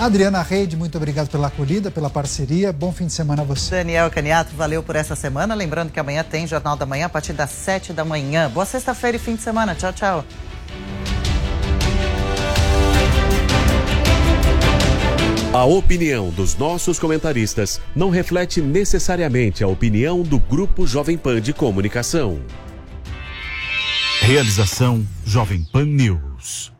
Adriana Reide, muito obrigado pela acolhida, pela parceria. Bom fim de semana a você. Daniel Caniato, valeu por essa semana. Lembrando que amanhã tem Jornal da Manhã a partir das 7 da manhã. Boa sexta-feira e fim de semana. Tchau, tchau. A opinião dos nossos comentaristas não reflete necessariamente a opinião do Grupo Jovem Pan de Comunicação. Realização Jovem Pan News.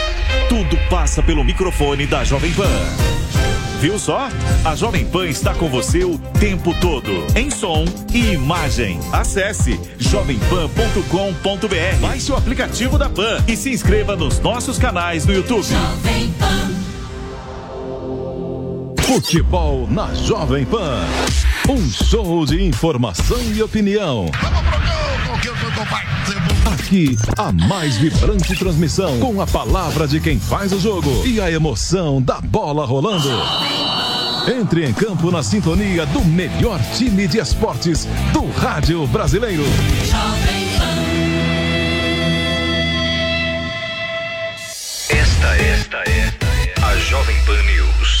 Tudo passa pelo microfone da Jovem Pan. Viu só? A Jovem Pan está com você o tempo todo, em som e imagem. Acesse jovempan.com.br, baixe o aplicativo da Pan e se inscreva nos nossos canais no YouTube. Jovem Pan. Futebol na Jovem Pan. Um show de informação e opinião. Vamos pro Aqui, a mais vibrante transmissão com a palavra de quem faz o jogo e a emoção da bola rolando. Entre em campo na sintonia do melhor time de esportes do rádio brasileiro. Esta, esta é a Jovem Pan News.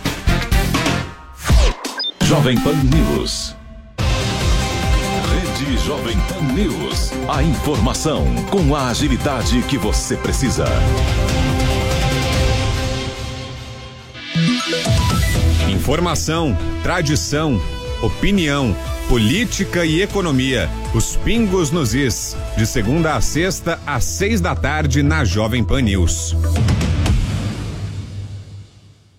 Jovem Pan News. Rede Jovem Pan News. A informação com a agilidade que você precisa. Informação, tradição, opinião, política e economia. Os pingos nos is. De segunda a sexta, às seis da tarde, na Jovem Pan News.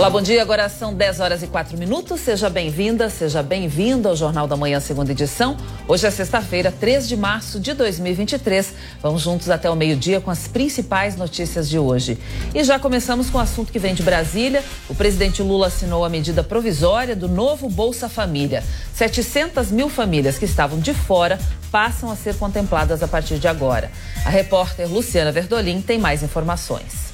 Olá, bom dia. Agora são 10 horas e 4 minutos. Seja bem-vinda, seja bem-vindo ao Jornal da Manhã, segunda edição. Hoje é sexta-feira, 3 de março de 2023. Vamos juntos até o meio-dia com as principais notícias de hoje. E já começamos com o assunto que vem de Brasília. O presidente Lula assinou a medida provisória do novo Bolsa Família. 700 mil famílias que estavam de fora passam a ser contempladas a partir de agora. A repórter Luciana Verdolim tem mais informações.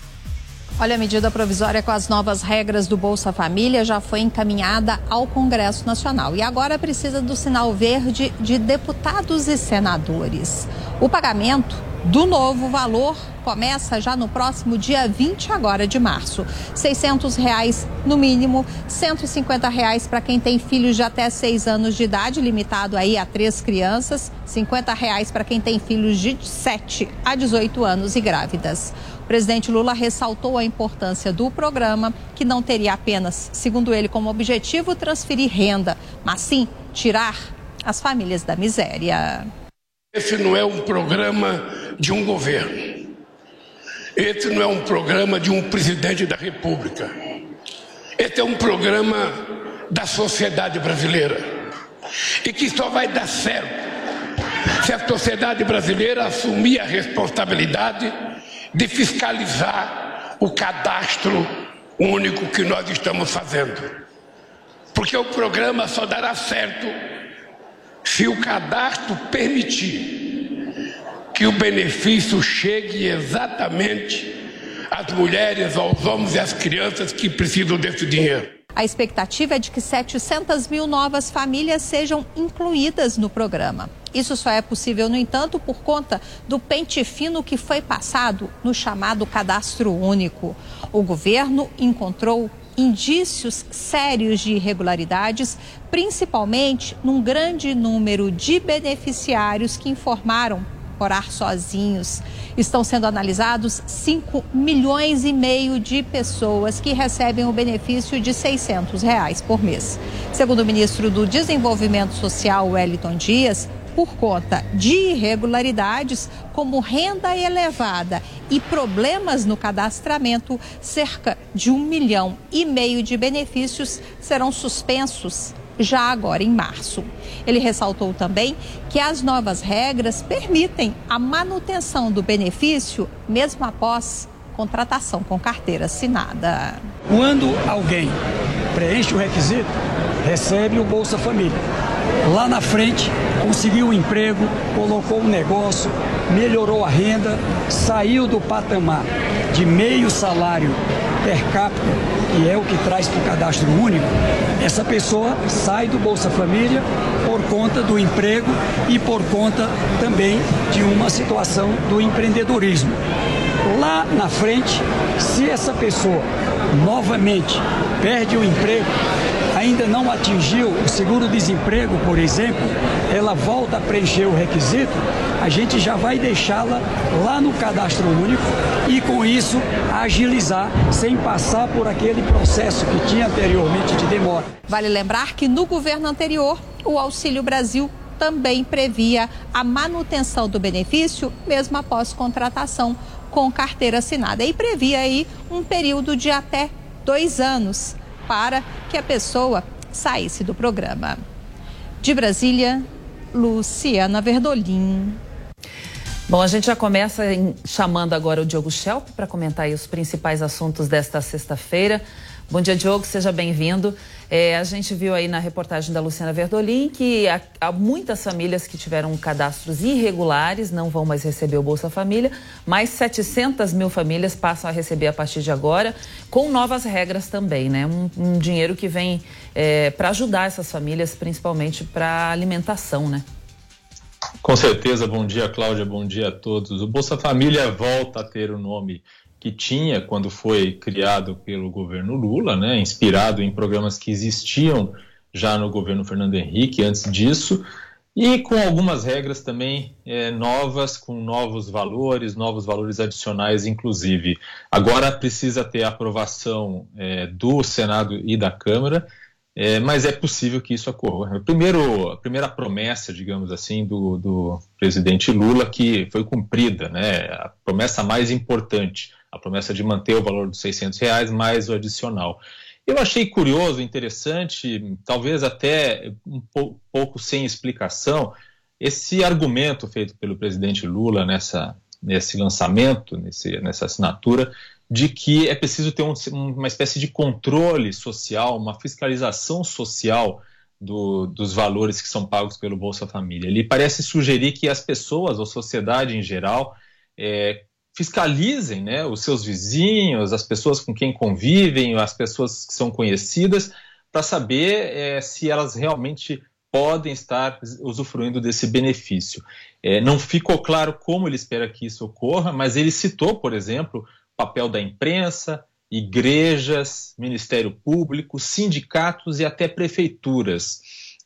Olha, a medida provisória com as novas regras do Bolsa Família já foi encaminhada ao Congresso Nacional e agora precisa do sinal verde de deputados e senadores. O pagamento do novo valor começa já no próximo dia 20 agora de março. 600 reais no mínimo, 150 reais para quem tem filhos de até 6 anos de idade, limitado aí a três crianças, 50 reais para quem tem filhos de 7 a 18 anos e grávidas. O presidente Lula ressaltou a importância do programa, que não teria apenas, segundo ele, como objetivo transferir renda, mas sim tirar as famílias da miséria. Esse não é um programa de um governo. Esse não é um programa de um presidente da República. Esse é um programa da sociedade brasileira. E que só vai dar certo se a sociedade brasileira assumir a responsabilidade de fiscalizar o cadastro único que nós estamos fazendo. Porque o programa só dará certo se o cadastro permitir que o benefício chegue exatamente às mulheres, aos homens e às crianças que precisam desse dinheiro. A expectativa é de que 700 mil novas famílias sejam incluídas no programa. Isso só é possível, no entanto, por conta do pente fino que foi passado no chamado cadastro único. O governo encontrou indícios sérios de irregularidades, principalmente num grande número de beneficiários que informaram morar sozinhos. Estão sendo analisados 5 milhões e meio de pessoas que recebem o benefício de 600 reais por mês. Segundo o ministro do Desenvolvimento Social, Wellington Dias, por conta de irregularidades, como renda elevada e problemas no cadastramento, cerca de um milhão e meio de benefícios serão suspensos já agora em março. Ele ressaltou também que as novas regras permitem a manutenção do benefício mesmo após contratação com carteira assinada. Quando alguém preenche o requisito, recebe o Bolsa Família. Lá na frente, conseguiu um emprego, colocou um negócio, melhorou a renda, saiu do patamar de meio salário per capita, que é o que traz para o cadastro único, essa pessoa sai do Bolsa Família por conta do emprego e por conta também de uma situação do empreendedorismo. Lá na frente, se essa pessoa novamente perde o emprego, ainda não atingiu o seguro-desemprego, por exemplo, ela volta a preencher o requisito, a gente já vai deixá-la lá no cadastro único e com isso agilizar sem passar por aquele processo que tinha anteriormente de demora. Vale lembrar que no governo anterior, o Auxílio Brasil também previa a manutenção do benefício mesmo após contratação com carteira assinada e previa aí um período de até dois anos para que a pessoa saísse do programa. De Brasília, Luciana Verdolim. Bom, a gente já começa em, chamando agora o Diogo Schelp para comentar os principais assuntos desta sexta-feira. Bom dia, Diogo, seja bem-vindo. É, a gente viu aí na reportagem da Luciana Verdolim que há, há, muitas famílias que tiveram cadastros irregulares não vão mais receber o Bolsa Família, mais 700 mil famílias passam a receber a partir de agora, com novas regras também, né? Um, um dinheiro que vem é, para ajudar essas famílias, principalmente para alimentação, né? Com certeza, bom dia, Cláudia, bom dia a todos. O Bolsa Família volta a ter o nome que tinha quando foi criado pelo governo Lula, né, inspirado em programas que existiam já no governo Fernando Henrique antes disso, e com algumas regras também é, novas, com novos valores, novos valores adicionais, inclusive. Agora precisa ter a aprovação é, do Senado e da Câmara, é, mas é possível que isso ocorra. Primeiro, a primeira promessa, digamos assim, do, do presidente Lula, que foi cumprida, né, a promessa mais importante a promessa de manter o valor dos 600 reais mais o adicional. Eu achei curioso, interessante, talvez até um pouco sem explicação, esse argumento feito pelo presidente Lula nessa, nesse lançamento, nesse, nessa assinatura, de que é preciso ter um, uma espécie de controle social, uma fiscalização social do, dos valores que são pagos pelo Bolsa Família. Ele parece sugerir que as pessoas, a sociedade em geral, é, fiscalizem né, os seus vizinhos, as pessoas com quem convivem, as pessoas que são conhecidas, para saber é, se elas realmente podem estar usufruindo desse benefício. É, não ficou claro como ele espera que isso ocorra, mas ele citou, por exemplo, papel da imprensa, igrejas, Ministério Público, sindicatos e até prefeituras.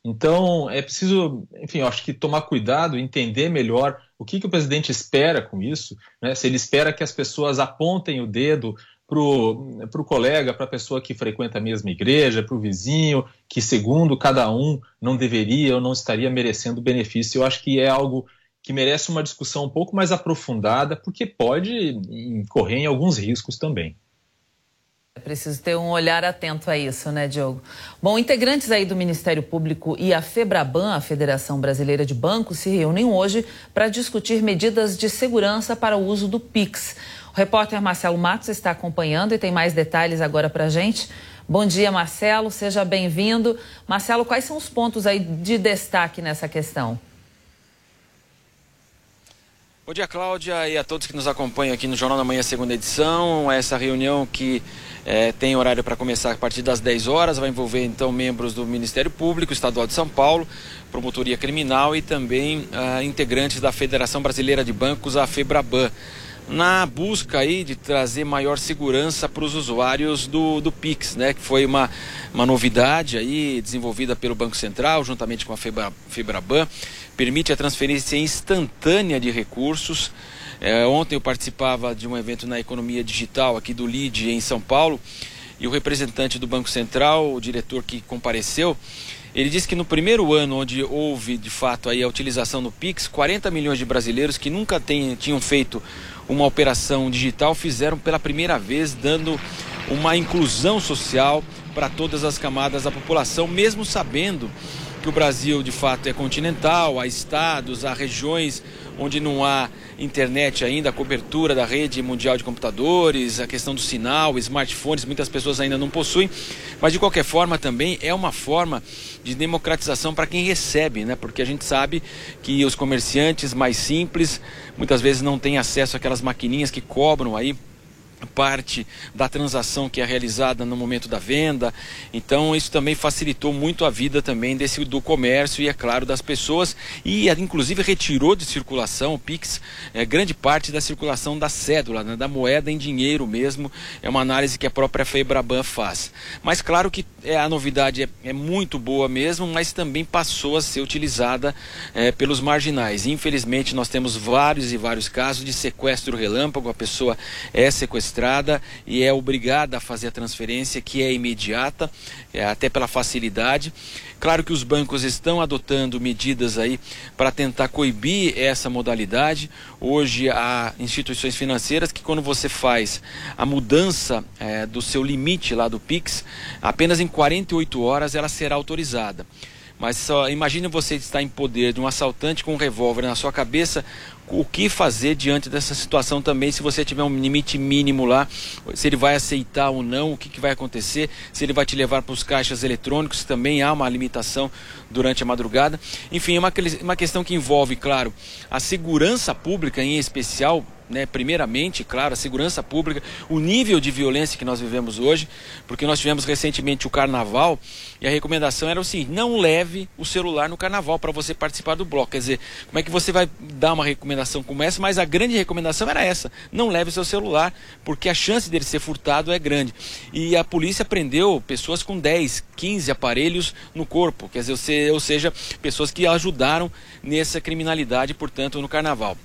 Então, é preciso, enfim, acho que tomar cuidado, entender melhor o que, que o presidente espera com isso, né? se ele espera que as pessoas apontem o dedo para o colega, para a pessoa que frequenta a mesma igreja, para o vizinho, que segundo cada um não deveria ou não estaria merecendo benefício. Eu acho que é algo que merece uma discussão um pouco mais aprofundada, porque pode incorrer em alguns riscos também. É preciso ter um olhar atento a isso, né, Diogo? Bom, integrantes aí do Ministério Público e a FEBRABAN, a Federação Brasileira de Bancos, se reúnem hoje para discutir medidas de segurança para o uso do PIX. O repórter Marcelo Matos está acompanhando e tem mais detalhes agora para a gente. Bom dia, Marcelo, seja bem-vindo. Marcelo, quais são os pontos aí de destaque nessa questão? Bom dia, Cláudia, e a todos que nos acompanham aqui no Jornal da Manhã, segunda edição. Essa reunião que é, tem horário para começar a partir das 10 horas, vai envolver então membros do Ministério Público Estadual de São Paulo, Promotoria Criminal e também uh, integrantes da Federação Brasileira de Bancos, a FEBRABAN na busca aí de trazer maior segurança para os usuários do, do Pix, né? Que foi uma, uma novidade aí desenvolvida pelo Banco Central, juntamente com a Febra, Febraban, permite a transferência instantânea de recursos. É, ontem eu participava de um evento na economia digital aqui do LID em São Paulo e o representante do Banco Central, o diretor que compareceu, ele disse que no primeiro ano onde houve de fato aí a utilização do Pix, 40 milhões de brasileiros que nunca tem, tinham feito uma operação digital fizeram pela primeira vez, dando uma inclusão social para todas as camadas da população, mesmo sabendo que o Brasil de fato é continental, há estados, há regiões onde não há internet ainda, a cobertura da rede mundial de computadores, a questão do sinal, smartphones, muitas pessoas ainda não possuem, mas de qualquer forma também é uma forma de democratização para quem recebe, né? Porque a gente sabe que os comerciantes mais simples muitas vezes não têm acesso àquelas maquininhas que cobram aí parte da transação que é realizada no momento da venda. Então isso também facilitou muito a vida também desse do comércio e é claro das pessoas e inclusive retirou de circulação o Pix é, grande parte da circulação da cédula, né, da moeda em dinheiro mesmo. É uma análise que a própria Febraban faz. Mas claro que é, a novidade é, é, muito boa mesmo, mas também passou a ser utilizada é, pelos marginais. Infelizmente nós temos vários e vários casos de sequestro relâmpago. A pessoa é sequestrada e é obrigada a fazer a transferência, que é imediata, é, até pela facilidade. Claro que os bancos estão adotando medidas aí para tentar coibir essa modalidade. Hoje há instituições financeiras que quando você faz a mudança é, do seu limite lá do Pix, apenas em 48 horas ela será autorizada. Mas só imagine você estar em poder de um assaltante com um revólver na sua cabeça, o que fazer diante dessa situação também, se você tiver um limite mínimo lá, se ele vai aceitar ou não, o que, que vai acontecer, se ele vai te levar para os caixas eletrônicos, também há uma limitação durante a madrugada. Enfim, é uma, uma questão que envolve, claro, a segurança pública em especial né, primeiramente, claro, a segurança pública, o nível de violência que nós vivemos hoje, porque nós tivemos recentemente o carnaval e a recomendação era o seguinte: não leve o celular no carnaval para você participar do bloco. Quer dizer, como é que você vai dar uma recomendação como essa? Mas a grande recomendação era essa: não leve seu celular, porque a chance dele ser furtado é grande. E a polícia prendeu pessoas com 10, 15 aparelhos no corpo, quer dizer, ou seja, pessoas que ajudaram nessa criminalidade, portanto, no carnaval.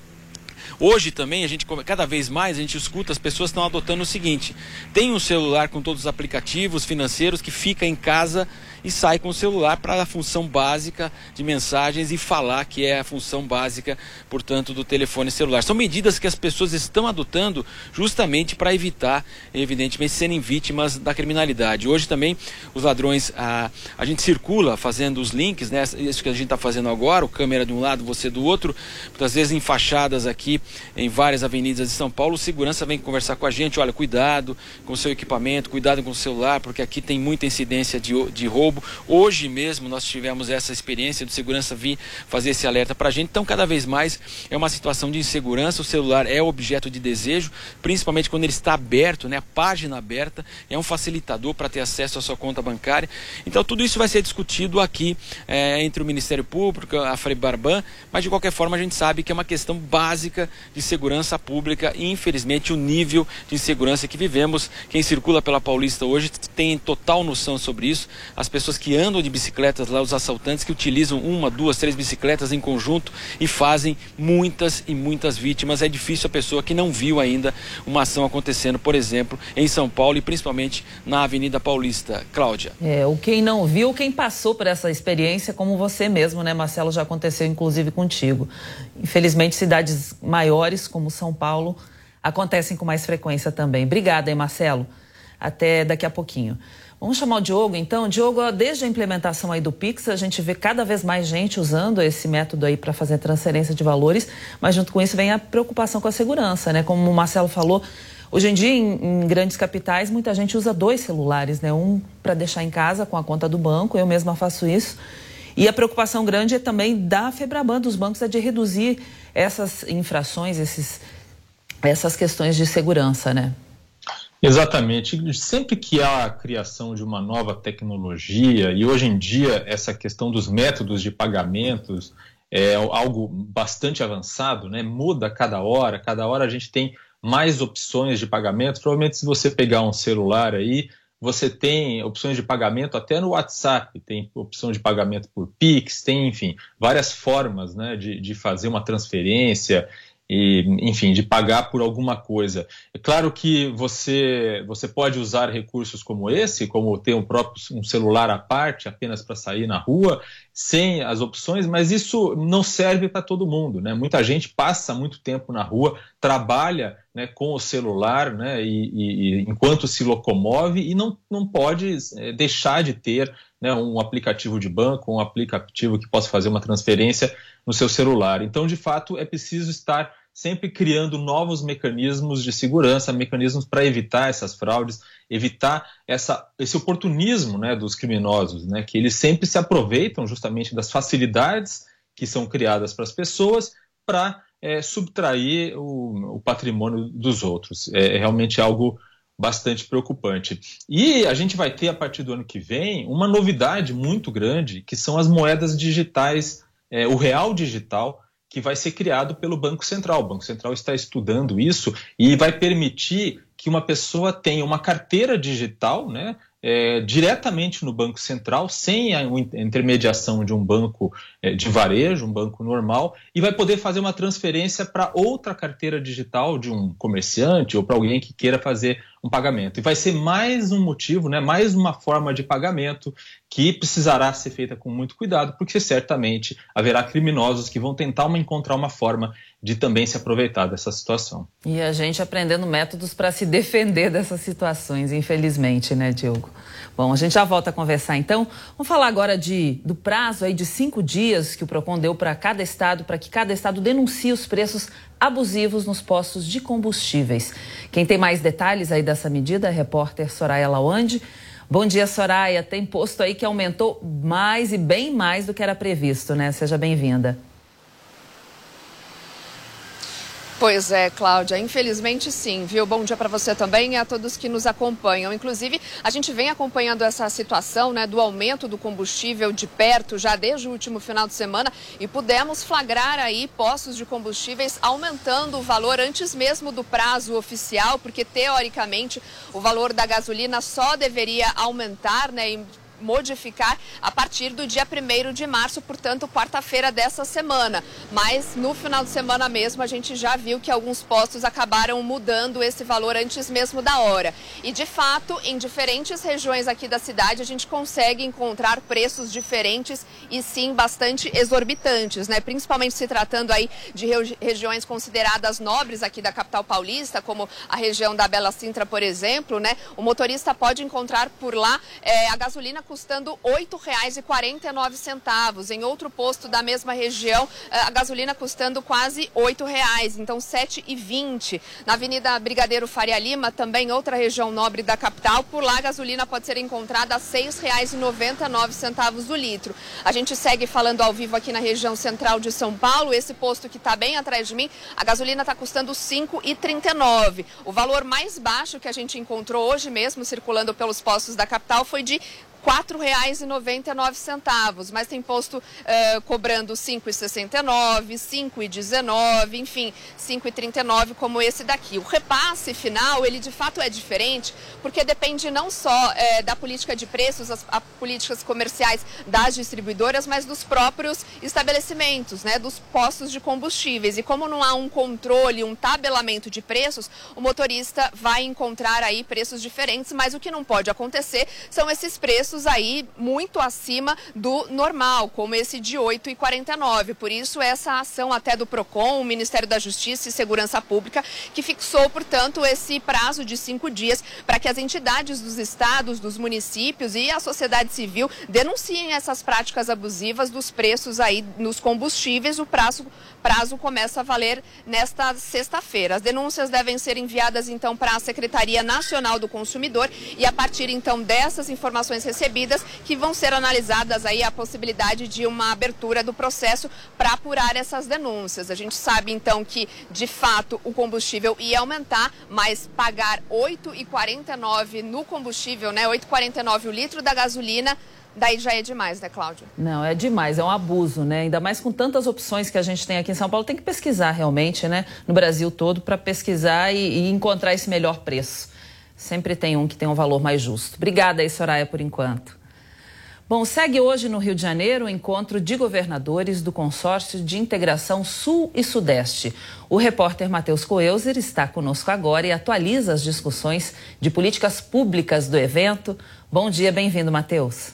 Hoje também a gente cada vez mais a gente escuta as pessoas estão adotando o seguinte: tem um celular com todos os aplicativos financeiros que fica em casa e sai com o celular para a função básica de mensagens e falar que é a função básica, portanto, do telefone celular. São medidas que as pessoas estão adotando justamente para evitar, evidentemente, serem vítimas da criminalidade. Hoje também os ladrões, a, a gente circula fazendo os links, né? Isso que a gente está fazendo agora, o câmera de um lado, você do outro, muitas vezes em fachadas aqui em várias avenidas de São Paulo, o segurança vem conversar com a gente, olha, cuidado com o seu equipamento, cuidado com o celular, porque aqui tem muita incidência de, de roubo roubo. Hoje mesmo nós tivemos essa experiência do segurança vir fazer esse alerta para a gente. Então, cada vez mais é uma situação de insegurança. O celular é objeto de desejo, principalmente quando ele está aberto, né? A página aberta é um facilitador para ter acesso à sua conta bancária. Então, tudo isso vai ser discutido aqui é, entre o Ministério Público, a Barban, mas de qualquer forma a gente sabe que é uma questão básica de segurança pública e, infelizmente, o nível de insegurança que vivemos. Quem circula pela Paulista hoje tem total noção sobre isso. As pessoas que andam de bicicletas lá, os assaltantes que utilizam uma, duas, três bicicletas em conjunto e fazem muitas e muitas vítimas. É difícil a pessoa que não viu ainda uma ação acontecendo, por exemplo, em São Paulo e principalmente na Avenida Paulista. Cláudia. É, o quem não viu, quem passou por essa experiência, como você mesmo, né, Marcelo, já aconteceu inclusive contigo. Infelizmente, cidades maiores como São Paulo acontecem com mais frequência também. Obrigada, hein, Marcelo. Até daqui a pouquinho. Vamos chamar o Diogo, então. Diogo, desde a implementação aí do Pix, a gente vê cada vez mais gente usando esse método aí para fazer transferência de valores, mas junto com isso vem a preocupação com a segurança, né? Como o Marcelo falou, hoje em dia em, em grandes capitais muita gente usa dois celulares, né? Um para deixar em casa com a conta do banco, eu mesma faço isso. E a preocupação grande é também da Febraban, dos bancos, é de reduzir essas infrações, esses essas questões de segurança, né? Exatamente. Sempre que há a criação de uma nova tecnologia, e hoje em dia essa questão dos métodos de pagamentos é algo bastante avançado, né? muda cada hora, cada hora a gente tem mais opções de pagamento. Provavelmente, se você pegar um celular aí, você tem opções de pagamento até no WhatsApp, tem opção de pagamento por Pix, tem, enfim, várias formas né, de, de fazer uma transferência e, enfim, de pagar por alguma coisa. É claro que você, você pode usar recursos como esse, como ter um próprio um celular à parte, apenas para sair na rua, sem as opções, mas isso não serve para todo mundo. Né? Muita gente passa muito tempo na rua, trabalha né, com o celular né, e, e, enquanto se locomove e não, não pode é, deixar de ter né, um aplicativo de banco, um aplicativo que possa fazer uma transferência no seu celular. Então, de fato, é preciso estar sempre criando novos mecanismos de segurança, mecanismos para evitar essas fraudes, evitar essa, esse oportunismo né, dos criminosos, né, que eles sempre se aproveitam justamente das facilidades que são criadas para as pessoas para é, subtrair o, o, patrimônio dos outros. É, é realmente algo bastante preocupante. E a gente vai ter, a partir do ano que vem, uma novidade muito grande, que são as moedas digitais é, o real digital que vai ser criado pelo Banco Central. O Banco Central está estudando isso e vai permitir que uma pessoa tenha uma carteira digital, né, é, diretamente no Banco Central, sem a intermediação de um banco é, de varejo, um banco normal, e vai poder fazer uma transferência para outra carteira digital de um comerciante ou para alguém que queira fazer um pagamento. E vai ser mais um motivo, né, mais uma forma de pagamento que precisará ser feita com muito cuidado, porque certamente haverá criminosos que vão tentar uma, encontrar uma forma de também se aproveitar dessa situação. E a gente aprendendo métodos para se defender dessas situações, infelizmente, né, Diogo? Bom, a gente já volta a conversar então. Vamos falar agora de, do prazo aí de cinco dias que o PROCON deu para cada estado, para que cada estado denuncie os preços abusivos nos postos de combustíveis. Quem tem mais detalhes aí dessa medida é a repórter Soraya Lawande. Bom dia, Soraya. Tem posto aí que aumentou mais e bem mais do que era previsto, né? Seja bem-vinda. Pois é, Cláudia, infelizmente sim, viu? Bom dia para você também e a todos que nos acompanham. Inclusive, a gente vem acompanhando essa situação né, do aumento do combustível de perto já desde o último final de semana e pudemos flagrar aí postos de combustíveis aumentando o valor antes mesmo do prazo oficial, porque teoricamente o valor da gasolina só deveria aumentar, né? Modificar a partir do dia 1 de março, portanto, quarta-feira dessa semana. Mas no final de semana mesmo, a gente já viu que alguns postos acabaram mudando esse valor antes mesmo da hora. E de fato, em diferentes regiões aqui da cidade, a gente consegue encontrar preços diferentes e sim bastante exorbitantes, né? Principalmente se tratando aí de regiões consideradas nobres aqui da capital paulista, como a região da Bela Sintra, por exemplo, né? O motorista pode encontrar por lá é, a gasolina custando R$ 8,49. Em outro posto da mesma região, eh, a gasolina custando quase R$ 8,00, então R$ 7,20. Na Avenida Brigadeiro Faria Lima, também outra região nobre da capital, por lá a gasolina pode ser encontrada a R$ 6,99 o litro. A gente segue falando ao vivo aqui na região central de São Paulo, esse posto que está bem atrás de mim, a gasolina está custando R$ 5,39. O valor mais baixo que a gente encontrou hoje mesmo circulando pelos postos da capital foi de R$ 4,99, mas tem posto uh, cobrando R$ 5,69, R$ 5,19, enfim, R$ 5,39 como esse daqui. O repasse final, ele de fato é diferente, porque depende não só uh, da política de preços, as, políticas comerciais das distribuidoras, mas dos próprios estabelecimentos, né, dos postos de combustíveis. E como não há um controle, um tabelamento de preços, o motorista vai encontrar aí preços diferentes, mas o que não pode acontecer são esses preços preços aí muito acima do normal, como esse de 8,49. Por isso, essa ação até do PROCON, o Ministério da Justiça e Segurança Pública, que fixou, portanto, esse prazo de cinco dias para que as entidades dos estados, dos municípios e a sociedade civil denunciem essas práticas abusivas dos preços aí nos combustíveis. O prazo, prazo começa a valer nesta sexta-feira. As denúncias devem ser enviadas, então, para a Secretaria Nacional do Consumidor e, a partir, então, dessas informações recebidas, que vão ser analisadas aí a possibilidade de uma abertura do processo para apurar essas denúncias. A gente sabe então que de fato o combustível ia aumentar, mas pagar 8,49 no combustível, né, 8,49 o litro da gasolina daí já é demais, né, Cláudia? Não, é demais, é um abuso, né? Ainda mais com tantas opções que a gente tem aqui em São Paulo, tem que pesquisar realmente, né, no Brasil todo, para pesquisar e, e, encontrar esse melhor preço. Sempre tem um que tem um valor mais justo. Obrigada aí, Soraya, por enquanto. Bom, segue hoje no Rio de Janeiro o encontro de governadores do Consórcio de Integração Sul e Sudeste. O repórter Matheus Coelzer está conosco agora e atualiza as discussões de políticas públicas do evento. Bom dia, bem-vindo, Matheus.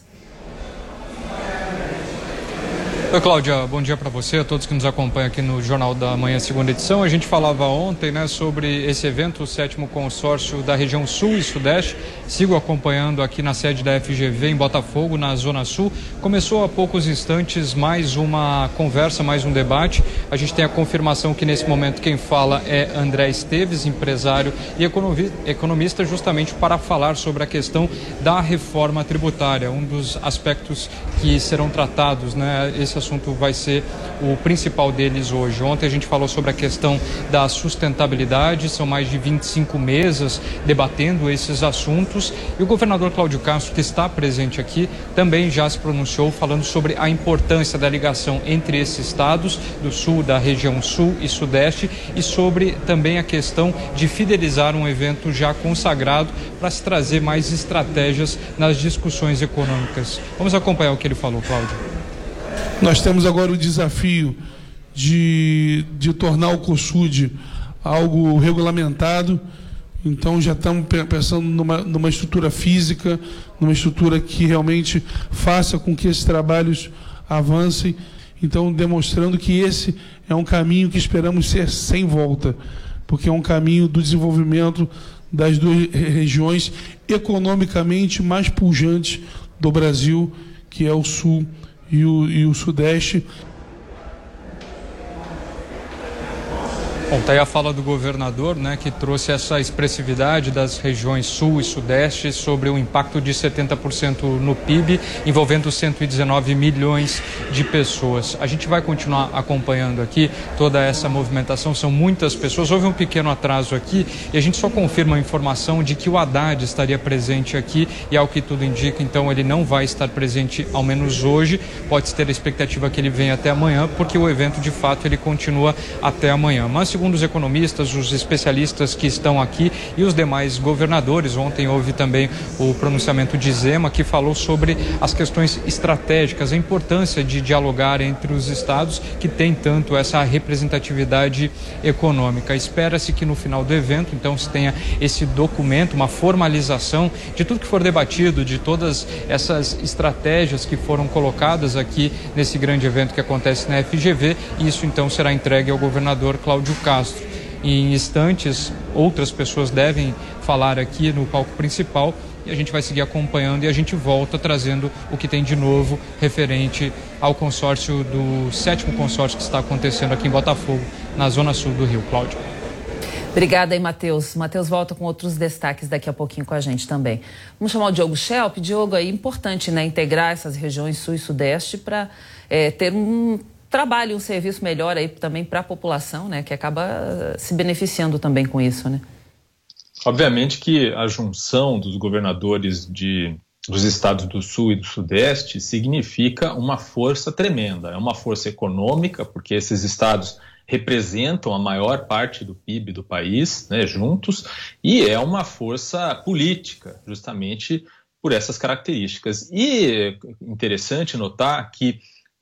Oi, Cláudia, bom dia para você, a todos que nos acompanham aqui no Jornal da Manhã, segunda edição. A gente falava ontem né, sobre esse evento, o sétimo consórcio da região Sul e Sudeste. Sigo acompanhando aqui na sede da FGV em Botafogo, na Zona Sul. Começou há poucos instantes mais uma conversa, mais um debate. A gente tem a confirmação que nesse momento quem fala é André Esteves, empresário e economista, justamente para falar sobre a questão da reforma tributária, um dos aspectos que serão tratados, né? Esse assunto vai ser o principal deles hoje. Ontem a gente falou sobre a questão da sustentabilidade, são mais de 25 mesas debatendo esses assuntos e o governador Cláudio Castro, que está presente aqui, também já se pronunciou falando sobre a importância da ligação entre esses estados do sul, da região sul e sudeste e sobre também a questão de fidelizar um evento já consagrado para se trazer mais estratégias nas discussões econômicas. Vamos acompanhar o que ele falou, Cláudio. Nós temos agora o desafio de, de tornar o COSUD algo regulamentado. Então já estamos pensando numa, numa estrutura física, numa estrutura que realmente faça com que esses trabalhos avancem. Então, demonstrando que esse é um caminho que esperamos ser sem volta, porque é um caminho do desenvolvimento das duas regiões economicamente mais pujantes do Brasil, que é o Sul e o, e o Sudeste. Bom, tá aí a fala do governador, né, que trouxe essa expressividade das regiões sul e sudeste sobre o impacto de 70% no PIB, envolvendo 119 milhões de pessoas. A gente vai continuar acompanhando aqui toda essa movimentação, são muitas pessoas. Houve um pequeno atraso aqui e a gente só confirma a informação de que o Haddad estaria presente aqui e ao que tudo indica, então ele não vai estar presente ao menos hoje. Pode-se ter a expectativa que ele venha até amanhã, porque o evento de fato ele continua até amanhã. Mas segundo os economistas, os especialistas que estão aqui e os demais governadores. Ontem houve também o pronunciamento de Zema, que falou sobre as questões estratégicas, a importância de dialogar entre os estados que têm tanto essa representatividade econômica. Espera-se que no final do evento, então, se tenha esse documento, uma formalização de tudo que for debatido, de todas essas estratégias que foram colocadas aqui nesse grande evento que acontece na FGV. E isso, então, será entregue ao governador Cláudio Castro. Castro. em instantes, outras pessoas devem falar aqui no palco principal e a gente vai seguir acompanhando e a gente volta trazendo o que tem de novo referente ao consórcio do sétimo consórcio que está acontecendo aqui em Botafogo, na zona sul do Rio. Cláudio. Obrigada aí, Matheus. Matheus volta com outros destaques daqui a pouquinho com a gente também. Vamos chamar o Diogo Schelp. Diogo, é importante né, integrar essas regiões sul e sudeste para é, ter um trabalho, um serviço melhor aí também para a população, né, que acaba eh, se beneficiando também com isso, né? Obviamente que a junção dos governadores de, dos estados do Sul e do Sudeste significa uma força tremenda. É uma força econômica, porque esses estados representam a maior parte do PIB do país, né, juntos, e é uma força política, justamente por essas características. E é interessante notar que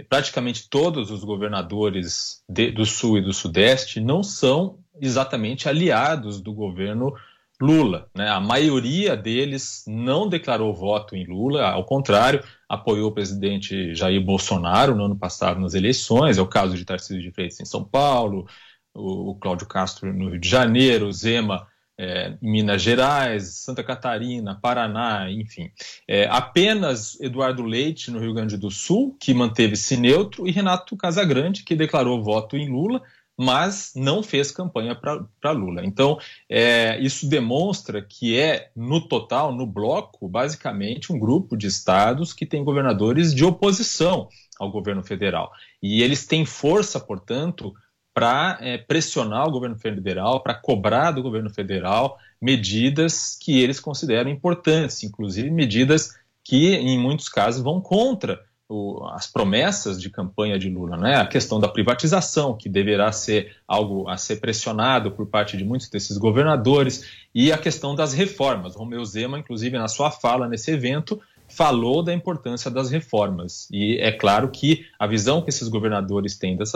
praticamente todos os governadores de, do Sul e do Sudeste não são exatamente aliados do governo Lula. Né? A maioria deles não declarou voto em Lula, ao contrário, apoiou o presidente Jair Bolsonaro no ano passado nas eleições. É o caso de Tarcísio de Freitas em São Paulo, o, Cláudio Castro no Rio de Janeiro, Zema é, Minas Gerais, Santa Catarina, Paraná, enfim. É, apenas Eduardo Leite no Rio Grande do Sul, que manteve-se neutro, e Renato Casagrande, que declarou voto em Lula mas não fez campanha para Lula. Então, é, isso demonstra que é, no total, no bloco, basicamente um grupo de estados que tem governadores de oposição ao governo federal. E eles têm força, portanto, para é, pressionar o governo federal, para cobrar do governo federal medidas que eles consideram importantes, inclusive medidas que, em muitos casos, vão contra o, as promessas de campanha de Lula, né? A questão da privatização, que deverá ser algo a ser pressionado por parte de muitos desses governadores, e a questão das reformas. Romeu Zema, inclusive, na sua fala nesse evento, falou da importância das reformas. E é claro que a visão que esses governadores têm das,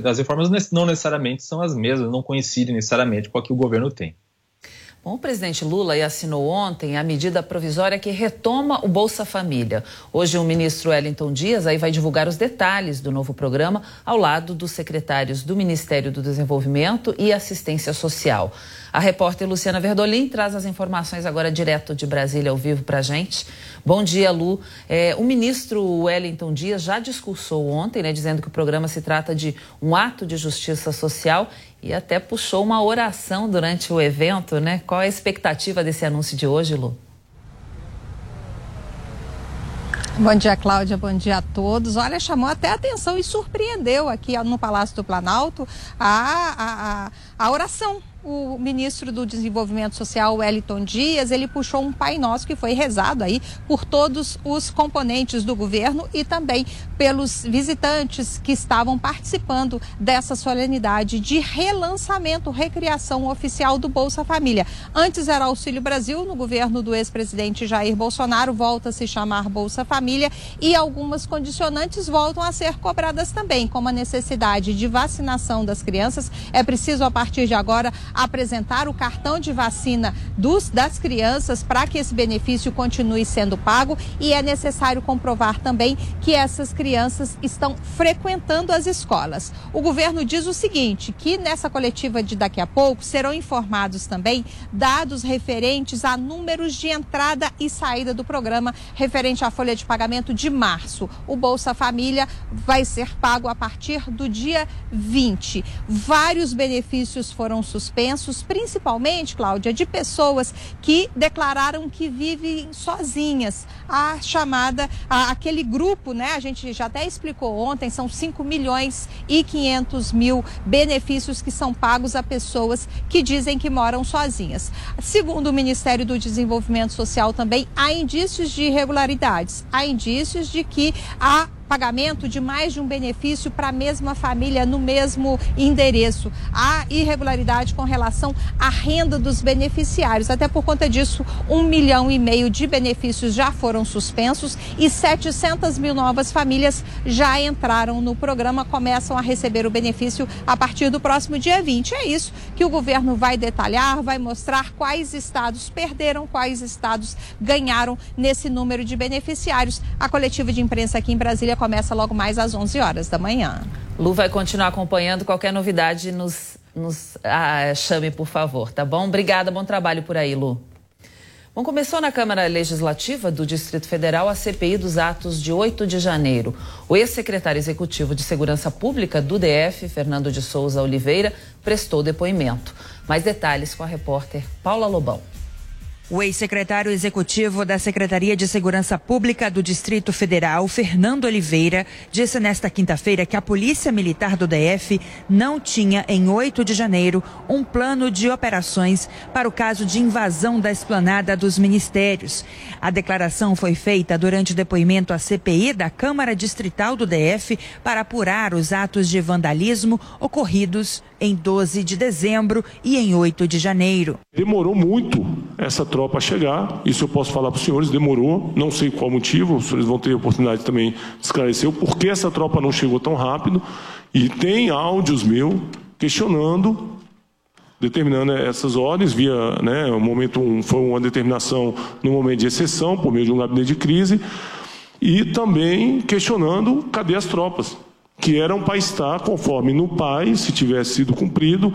das reformas não necessariamente são as mesmas, não coincidem necessariamente com a que o governo tem. Bom, o presidente Lula assinou ontem a medida provisória que retoma o Bolsa Família. Hoje o ministro Wellington Dias aí vai divulgar os detalhes do novo programa ao lado dos secretários do Ministério do Desenvolvimento e Assistência Social. A repórter Luciana Verdolim traz as informações agora direto de Brasília ao vivo para a gente. Bom dia, Lu. É, o ministro Wellington Dias já discursou ontem, né, dizendo que o programa se trata de um ato de justiça social e até puxou uma oração durante o evento, né? Qual a expectativa desse anúncio de hoje, Lu? Bom dia, Cláudia. Bom dia a todos. Olha, chamou até atenção e surpreendeu aqui no Palácio do Planalto a, a, a, a oração o ministro do Desenvolvimento Social, Wellington Dias, ele puxou um Pai Nosso que foi rezado aí por todos os componentes do governo e também pelos visitantes que estavam participando dessa solenidade de relançamento, recriação oficial do Bolsa Família. Antes era Auxílio Brasil, no governo do ex-presidente Jair Bolsonaro, volta a se chamar Bolsa Família e algumas condicionantes voltam a ser cobradas também, como a necessidade de vacinação das crianças. É preciso, a partir de agora, apresentar o cartão de vacina dos, das crianças para que esse benefício continue sendo pago e é necessário comprovar também que essas crianças estão frequentando as escolas. O governo diz o seguinte, que nessa coletiva de daqui a pouco serão informados também dados referentes a números de entrada e saída do programa referente à folha de pagamento de março. O Bolsa Família vai ser pago a partir do dia 20. Vários benefícios foram suspensos suspensos, principalmente, Cláudia, de pessoas que declararam que vivem sozinhas. A chamada, a, aquele grupo, né? A gente já até explicou ontem, são 5 milhões e 500 mil benefícios que são pagos a pessoas que dizem que moram sozinhas. Segundo o Ministério do Desenvolvimento Social também, há indícios de irregularidades, há indícios de que há pagamento de mais de um benefício para a mesma família no mesmo endereço. Há irregularidade com relação à renda dos beneficiários. Até por conta disso, um milhão e meio de benefícios já foram suspensos e 700 mil novas famílias já entraram no programa, começam a receber o benefício a partir do próximo dia 20. É isso que o governo vai detalhar, vai mostrar quais estados perderam, quais estados ganharam nesse número de beneficiários. A coletiva de imprensa aqui em Brasília começa logo mais às 11 horas da manhã. Lu vai continuar acompanhando. Qualquer novidade, nos, nos ah, chame, por favor, tá bom? Obrigada, bom trabalho por aí, Lu. Bom, começou na Câmara Legislativa do Distrito Federal a CPI dos atos de 8 de janeiro. O ex-secretário executivo de Segurança Pública do DF, Fernando de Souza Oliveira, prestou depoimento. Mais detalhes com a repórter Paula Lobão. O ex-secretário executivo da Secretaria de Segurança Pública do Distrito Federal, Fernando Oliveira, disse nesta quinta-feira que a Polícia Militar do DF não tinha, em 8 de janeiro, um plano de operações para o caso de invasão da esplanada dos ministérios. A declaração foi feita durante o depoimento à CPI da Câmara Distrital do DF para apurar os atos de vandalismo ocorridos em 12 de dezembro e em 8 de janeiro. Demorou muito essa tropa chegar, isso eu posso falar para os senhores, demorou, não sei qual motivo, os senhores vão ter oportunidade também de esclarecer o porquê essa tropa não chegou tão rápido. E tem áudios meu questionando determinando essas ordens via, né, um momento um, foi uma determinação no momento de exceção por meio de um gabinete de crise e também questionando cadê as tropas que eram para estar conforme no pai, se tivesse sido cumprido,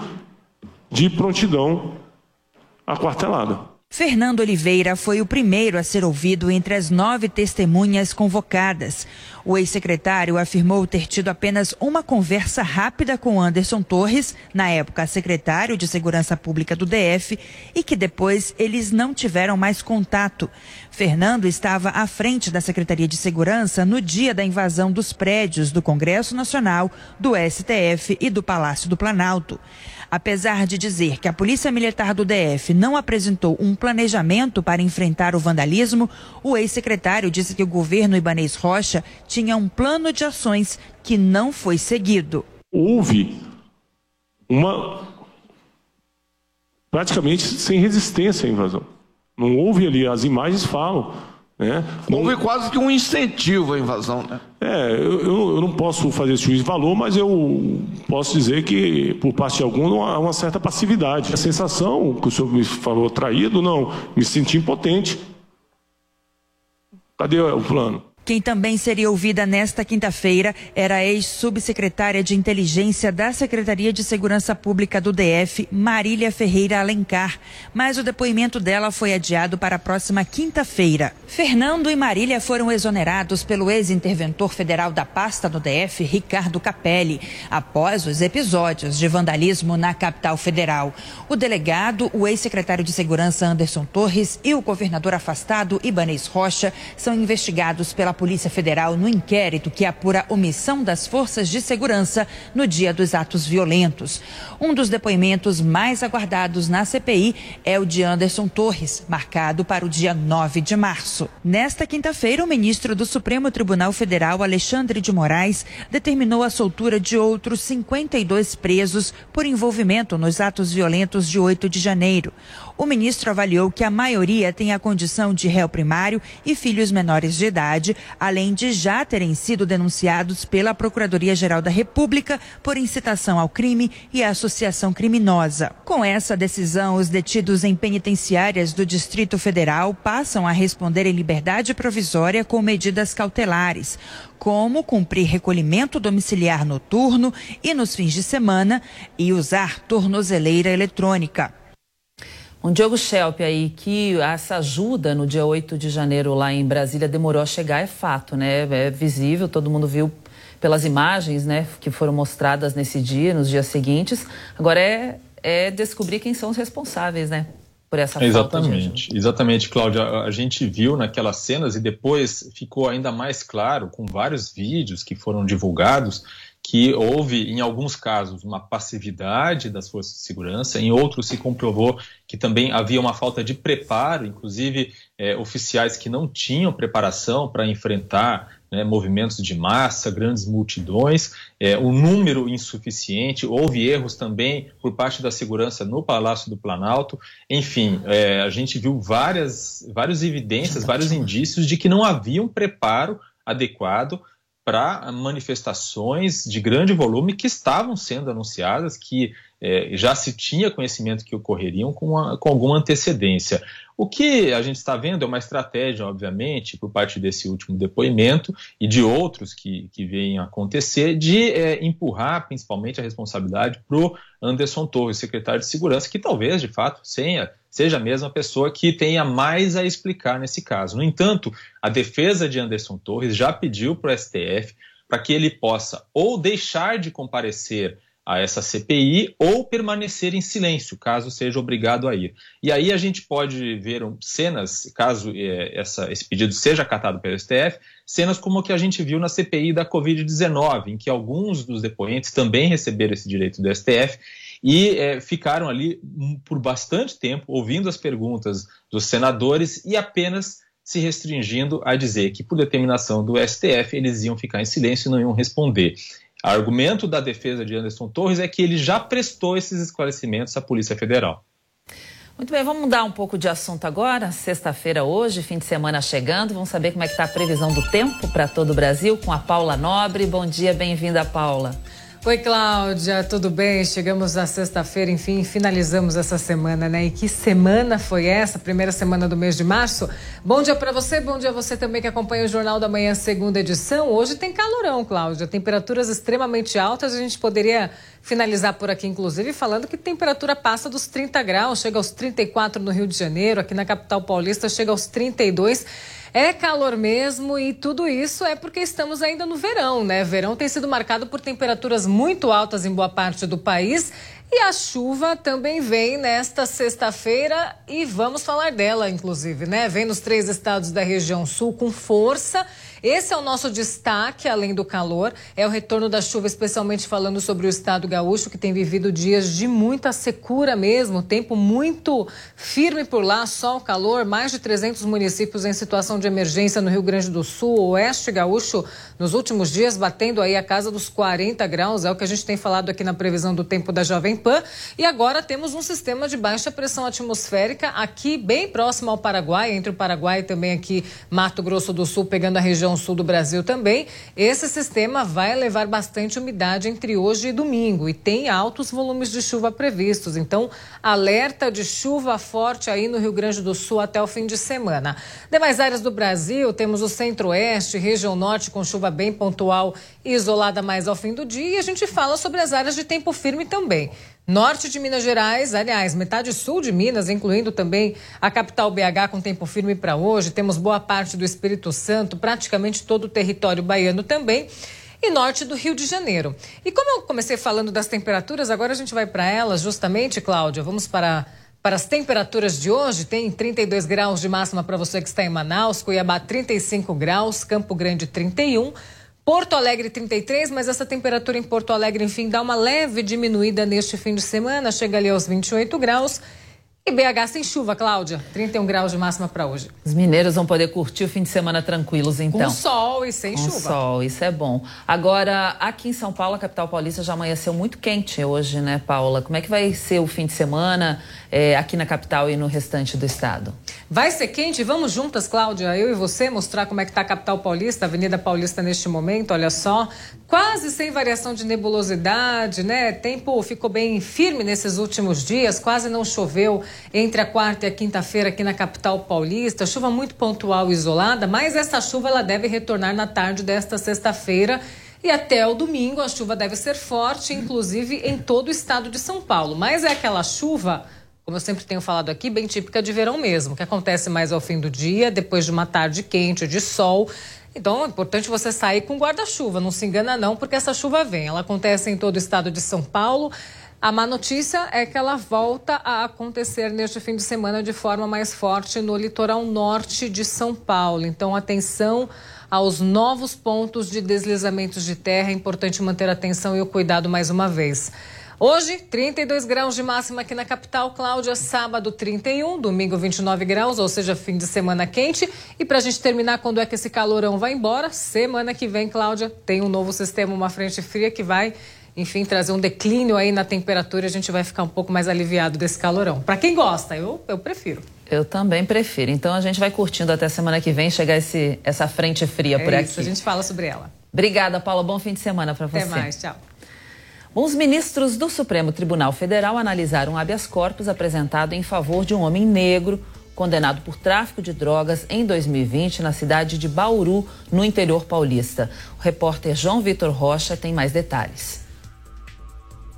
de prontidão aquartelada. Fernando Oliveira foi o primeiro a ser ouvido entre as nove testemunhas convocadas. O ex-secretário afirmou ter tido apenas uma conversa rápida com Anderson Torres, na época secretário de Segurança Pública do DF, e que depois eles não tiveram mais contato. Fernando estava à frente da Secretaria de Segurança no dia da invasão dos prédios do Congresso Nacional, do STF e do Palácio do Planalto. Apesar de dizer que a Polícia Militar do DF não apresentou um planejamento para enfrentar o vandalismo, o ex-secretário disse que o governo Ibanês Rocha tinha um plano de ações que não foi seguido. Houve uma. praticamente sem resistência à invasão. Não houve ali, as imagens falam né? Houve quase que um incentivo à invasão. Né? É, eu, eu não posso fazer esse de valor, mas eu posso dizer que, por parte de alguns, há uma certa passividade. A sensação que o senhor me falou traído, não, me senti impotente. Cadê o plano? Quem também seria ouvida nesta quinta-feira era a ex-subsecretária de Inteligência da Secretaria de Segurança Pública do DF, Marília Ferreira Alencar, mas o depoimento dela foi adiado para a próxima quinta-feira. Fernando e Marília foram exonerados pelo ex-interventor federal da pasta do DF, Ricardo Capelli, após os episódios de vandalismo na capital federal. O delegado, o ex-secretário de Segurança Anderson Torres e o governador afastado Ibanês Rocha são investigados pela Polícia Federal no inquérito que apura omissão das forças de segurança no dia dos atos violentos. Um dos depoimentos mais aguardados na CPI é o de Anderson Torres, marcado para o dia 9 de março. Nesta quinta-feira, o ministro do Supremo Tribunal Federal, Alexandre de Moraes, determinou a soltura de outros 52 presos por envolvimento nos atos violentos de 8 de janeiro. O ministro avaliou que a maioria tem a condição de réu primário e filhos menores de idade, além de já terem sido denunciados pela Procuradoria-Geral da República por incitação ao crime e associação criminosa. Com essa decisão, os detidos em penitenciárias do Distrito Federal passam a responder em liberdade provisória com medidas cautelares como cumprir recolhimento domiciliar noturno e nos fins de semana e usar tornozeleira eletrônica. Um Diogo Schelp aí, que essa ajuda no dia 8 de janeiro lá em Brasília demorou a chegar, é fato, né? É visível, todo mundo viu pelas imagens, né, que foram mostradas nesse dia, nos dias seguintes. Agora é, é descobrir quem são os responsáveis, né? Por essa exatamente, de exatamente, Cláudia. A gente viu naquelas cenas e depois ficou ainda mais claro com vários vídeos que foram divulgados que houve, em alguns casos, uma passividade das forças de segurança, em outros se comprovou que também havia uma falta de preparo, inclusive é, oficiais que não tinham preparação para enfrentar né, movimentos de massa, grandes multidões, é, um número insuficiente, houve erros também por parte da segurança no Palácio do Planalto, enfim, é, a gente viu várias, várias evidências, vários indícios de que não havia um preparo adequado para manifestações de grande volume que estavam sendo anunciadas, que é, já se tinha conhecimento que ocorreriam com, uma, com alguma antecedência. O que a gente está vendo é uma estratégia, obviamente, por parte desse último depoimento e de outros que, que vêm acontecer, de é, empurrar principalmente a responsabilidade para o Anderson Torres, secretário de Segurança, que talvez, de fato, seja, a mesma pessoa que tenha mais a explicar nesse caso. No entanto, a defesa de Anderson Torres já pediu para o STF para que ele possa ou deixar de comparecer a essa CPI ou permanecer em silêncio, caso seja obrigado a ir. E aí a gente pode ver cenas, caso é, essa, esse pedido seja acatado pelo STF, cenas como o que a gente viu na CPI da Covid-19, em que alguns dos depoentes também receberam esse direito do STF e é, ficaram ali por bastante tempo ouvindo as perguntas dos senadores e apenas se restringindo a dizer que, por determinação do STF, eles iam ficar em silêncio e não iam responder. O argumento da defesa de Anderson Torres é que ele já prestou esses esclarecimentos à Polícia Federal. Muito bem, vamos mudar um pouco de assunto agora. Sexta-feira hoje, fim de semana chegando. Vamos saber como é que está a previsão do tempo para todo o Brasil com a Paula Nobre. Bom dia, bem-vinda, Paula. Oi, Cláudia, tudo bem? Chegamos na sexta-feira, enfim, finalizamos essa semana, né? E que semana foi essa? Primeira semana do mês de março. Bom dia para você, bom dia a você também que acompanha o Jornal da Manhã, segunda edição. Hoje tem calorão, Cláudia, temperaturas extremamente altas. A gente poderia finalizar por aqui, inclusive, falando que temperatura passa dos 30 graus, chega aos 34 no Rio de Janeiro, aqui na capital paulista chega aos 32. É calor mesmo e tudo isso é porque estamos ainda no verão, né? Verão tem sido marcado por temperaturas muito altas em boa parte do país e a chuva também vem nesta sexta-feira e vamos falar dela, inclusive, né? Vem nos três estados da região sul com força. Esse é o nosso destaque, além do calor, é o retorno da chuva, especialmente falando sobre o estado gaúcho, que tem vivido dias de muita secura mesmo, tempo muito firme por lá, sol, calor, mais de 300 municípios em situação de emergência no Rio Grande do Sul, oeste gaúcho, nos últimos dias batendo aí a casa dos 40 graus, é o que a gente tem falado aqui na previsão do tempo da Jovem Pan. E agora temos um sistema de baixa pressão atmosférica aqui bem próximo ao Paraguai, entre o Paraguai e também aqui Mato Grosso do Sul, pegando a região sul do Brasil também, esse sistema vai levar bastante umidade entre hoje e domingo e tem altos volumes de chuva previstos. Então, alerta de chuva forte aí no Rio Grande do Sul até o fim de semana. Demais áreas do Brasil, temos o centro-oeste, região norte com chuva bem pontual e isolada mais ao fim do dia. E a gente fala sobre as áreas de tempo firme também. Norte de Minas Gerais, aliás, metade sul de Minas, incluindo também a capital BH com tempo firme para hoje. Temos boa parte do Espírito Santo, praticamente todo o território baiano também. E norte do Rio de Janeiro. E como eu comecei falando das temperaturas, agora a gente vai para elas, justamente, Cláudia. Vamos para para as temperaturas de hoje, tem 32 graus de máxima para você que está em Manaus, Cuiabá 35 graus, Campo Grande 31, Porto Alegre 33, mas essa temperatura em Porto Alegre, enfim, dá uma leve diminuída neste fim de semana, chega ali aos 28 graus. E BH sem chuva, Cláudia. 31 graus de máxima para hoje. Os mineiros vão poder curtir o fim de semana tranquilos, então. Com sol e sem Com chuva. sol, isso é bom. Agora, aqui em São Paulo, a capital paulista já amanheceu muito quente hoje, né, Paula? Como é que vai ser o fim de semana é, aqui na capital e no restante do estado? Vai ser quente? Vamos juntas, Cláudia, eu e você, mostrar como é que está a capital paulista, a Avenida Paulista neste momento, olha só. Quase sem variação de nebulosidade, né? Tempo ficou bem firme nesses últimos dias, quase não choveu entre a quarta e a quinta-feira aqui na capital paulista. Chuva muito pontual e isolada, mas essa chuva ela deve retornar na tarde desta sexta-feira. E até o domingo a chuva deve ser forte, inclusive em todo o estado de São Paulo. Mas é aquela chuva, como eu sempre tenho falado aqui, bem típica de verão mesmo, que acontece mais ao fim do dia, depois de uma tarde quente, de sol. Então é importante você sair com guarda-chuva, não se engana não, porque essa chuva vem. Ela acontece em todo o estado de São Paulo. A má notícia é que ela volta a acontecer neste fim de semana de forma mais forte no litoral norte de São Paulo. Então, atenção aos novos pontos de deslizamentos de terra. É importante manter a atenção e o cuidado mais uma vez. Hoje, 32 graus de máxima aqui na capital, Cláudia. Sábado, 31, domingo, 29 graus, ou seja, fim de semana quente. E para a gente terminar, quando é que esse calorão vai embora? Semana que vem, Cláudia, tem um novo sistema, uma frente fria que vai enfim, trazer um declínio aí na temperatura, a gente vai ficar um pouco mais aliviado desse calorão. Para quem gosta, eu, eu prefiro. Eu também prefiro. Então a gente vai curtindo até semana que vem chegar esse, essa frente fria é por isso, aqui. A gente fala sobre ela. Obrigada, Paula. Bom fim de semana para você. Até mais, tchau. Os ministros do Supremo Tribunal Federal analisaram um habeas corpus apresentado em favor de um homem negro condenado por tráfico de drogas em 2020 na cidade de Bauru, no interior paulista. O repórter João Vitor Rocha tem mais detalhes.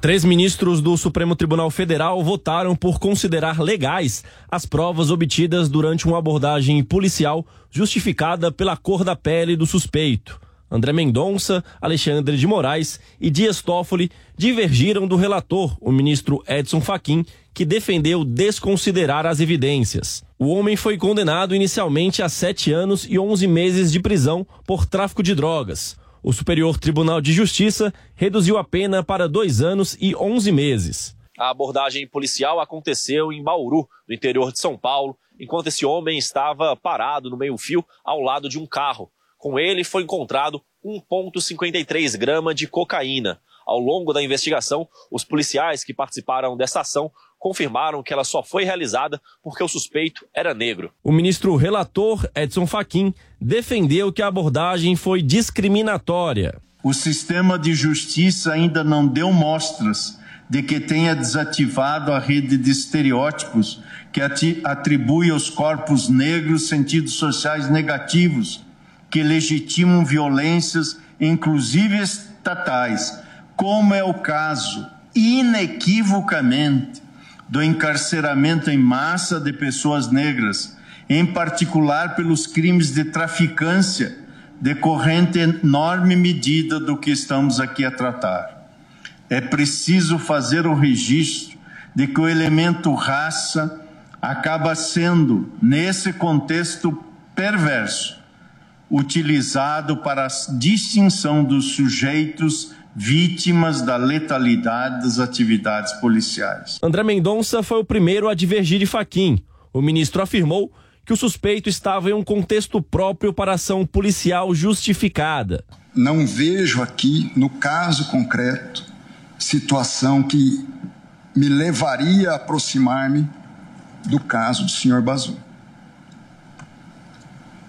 Três ministros do Supremo Tribunal Federal votaram por considerar legais as provas obtidas durante uma abordagem policial justificada pela cor da pele do suspeito. André Mendonça, Alexandre de Moraes e Dias Toffoli divergiram do relator, o ministro Edson Fachin, que defendeu desconsiderar as evidências. O homem foi condenado inicialmente a sete anos e onze meses de prisão por tráfico de drogas o Superior Tribunal de Justiça reduziu a pena para dois anos e onze meses. A abordagem policial aconteceu em Bauru, no interior de São Paulo, enquanto esse homem estava parado no meio-fio ao lado de um carro. Com ele foi encontrado 1,53 grama de cocaína. Ao longo da investigação, os policiais que participaram dessa ação confirmaram que ela só foi realizada porque o suspeito era negro. O ministro relator Edson Fachin defendeu que a abordagem foi discriminatória. O sistema de justiça ainda não deu mostras de que tenha desativado a rede de estereótipos que atribui aos corpos negros sentidos sociais negativos, que legitimam violências, inclusive estatais, como é o caso, inequivocamente, do encarceramento em massa de pessoas negras, em particular pelos crimes de traficância, decorrente enorme medida do que estamos aqui a tratar. É preciso fazer o registro de que o elemento raça acaba sendo, nesse contexto perverso, utilizado para a distinção dos sujeitos vítimas da letalidade das atividades policiais. André Mendonça foi o primeiro a divergir de Faquim. O ministro afirmou que o suspeito estava em um contexto próprio para ação policial justificada. Não vejo aqui, no caso concreto, situação que me levaria a aproximar-me do caso do senhor Bazu.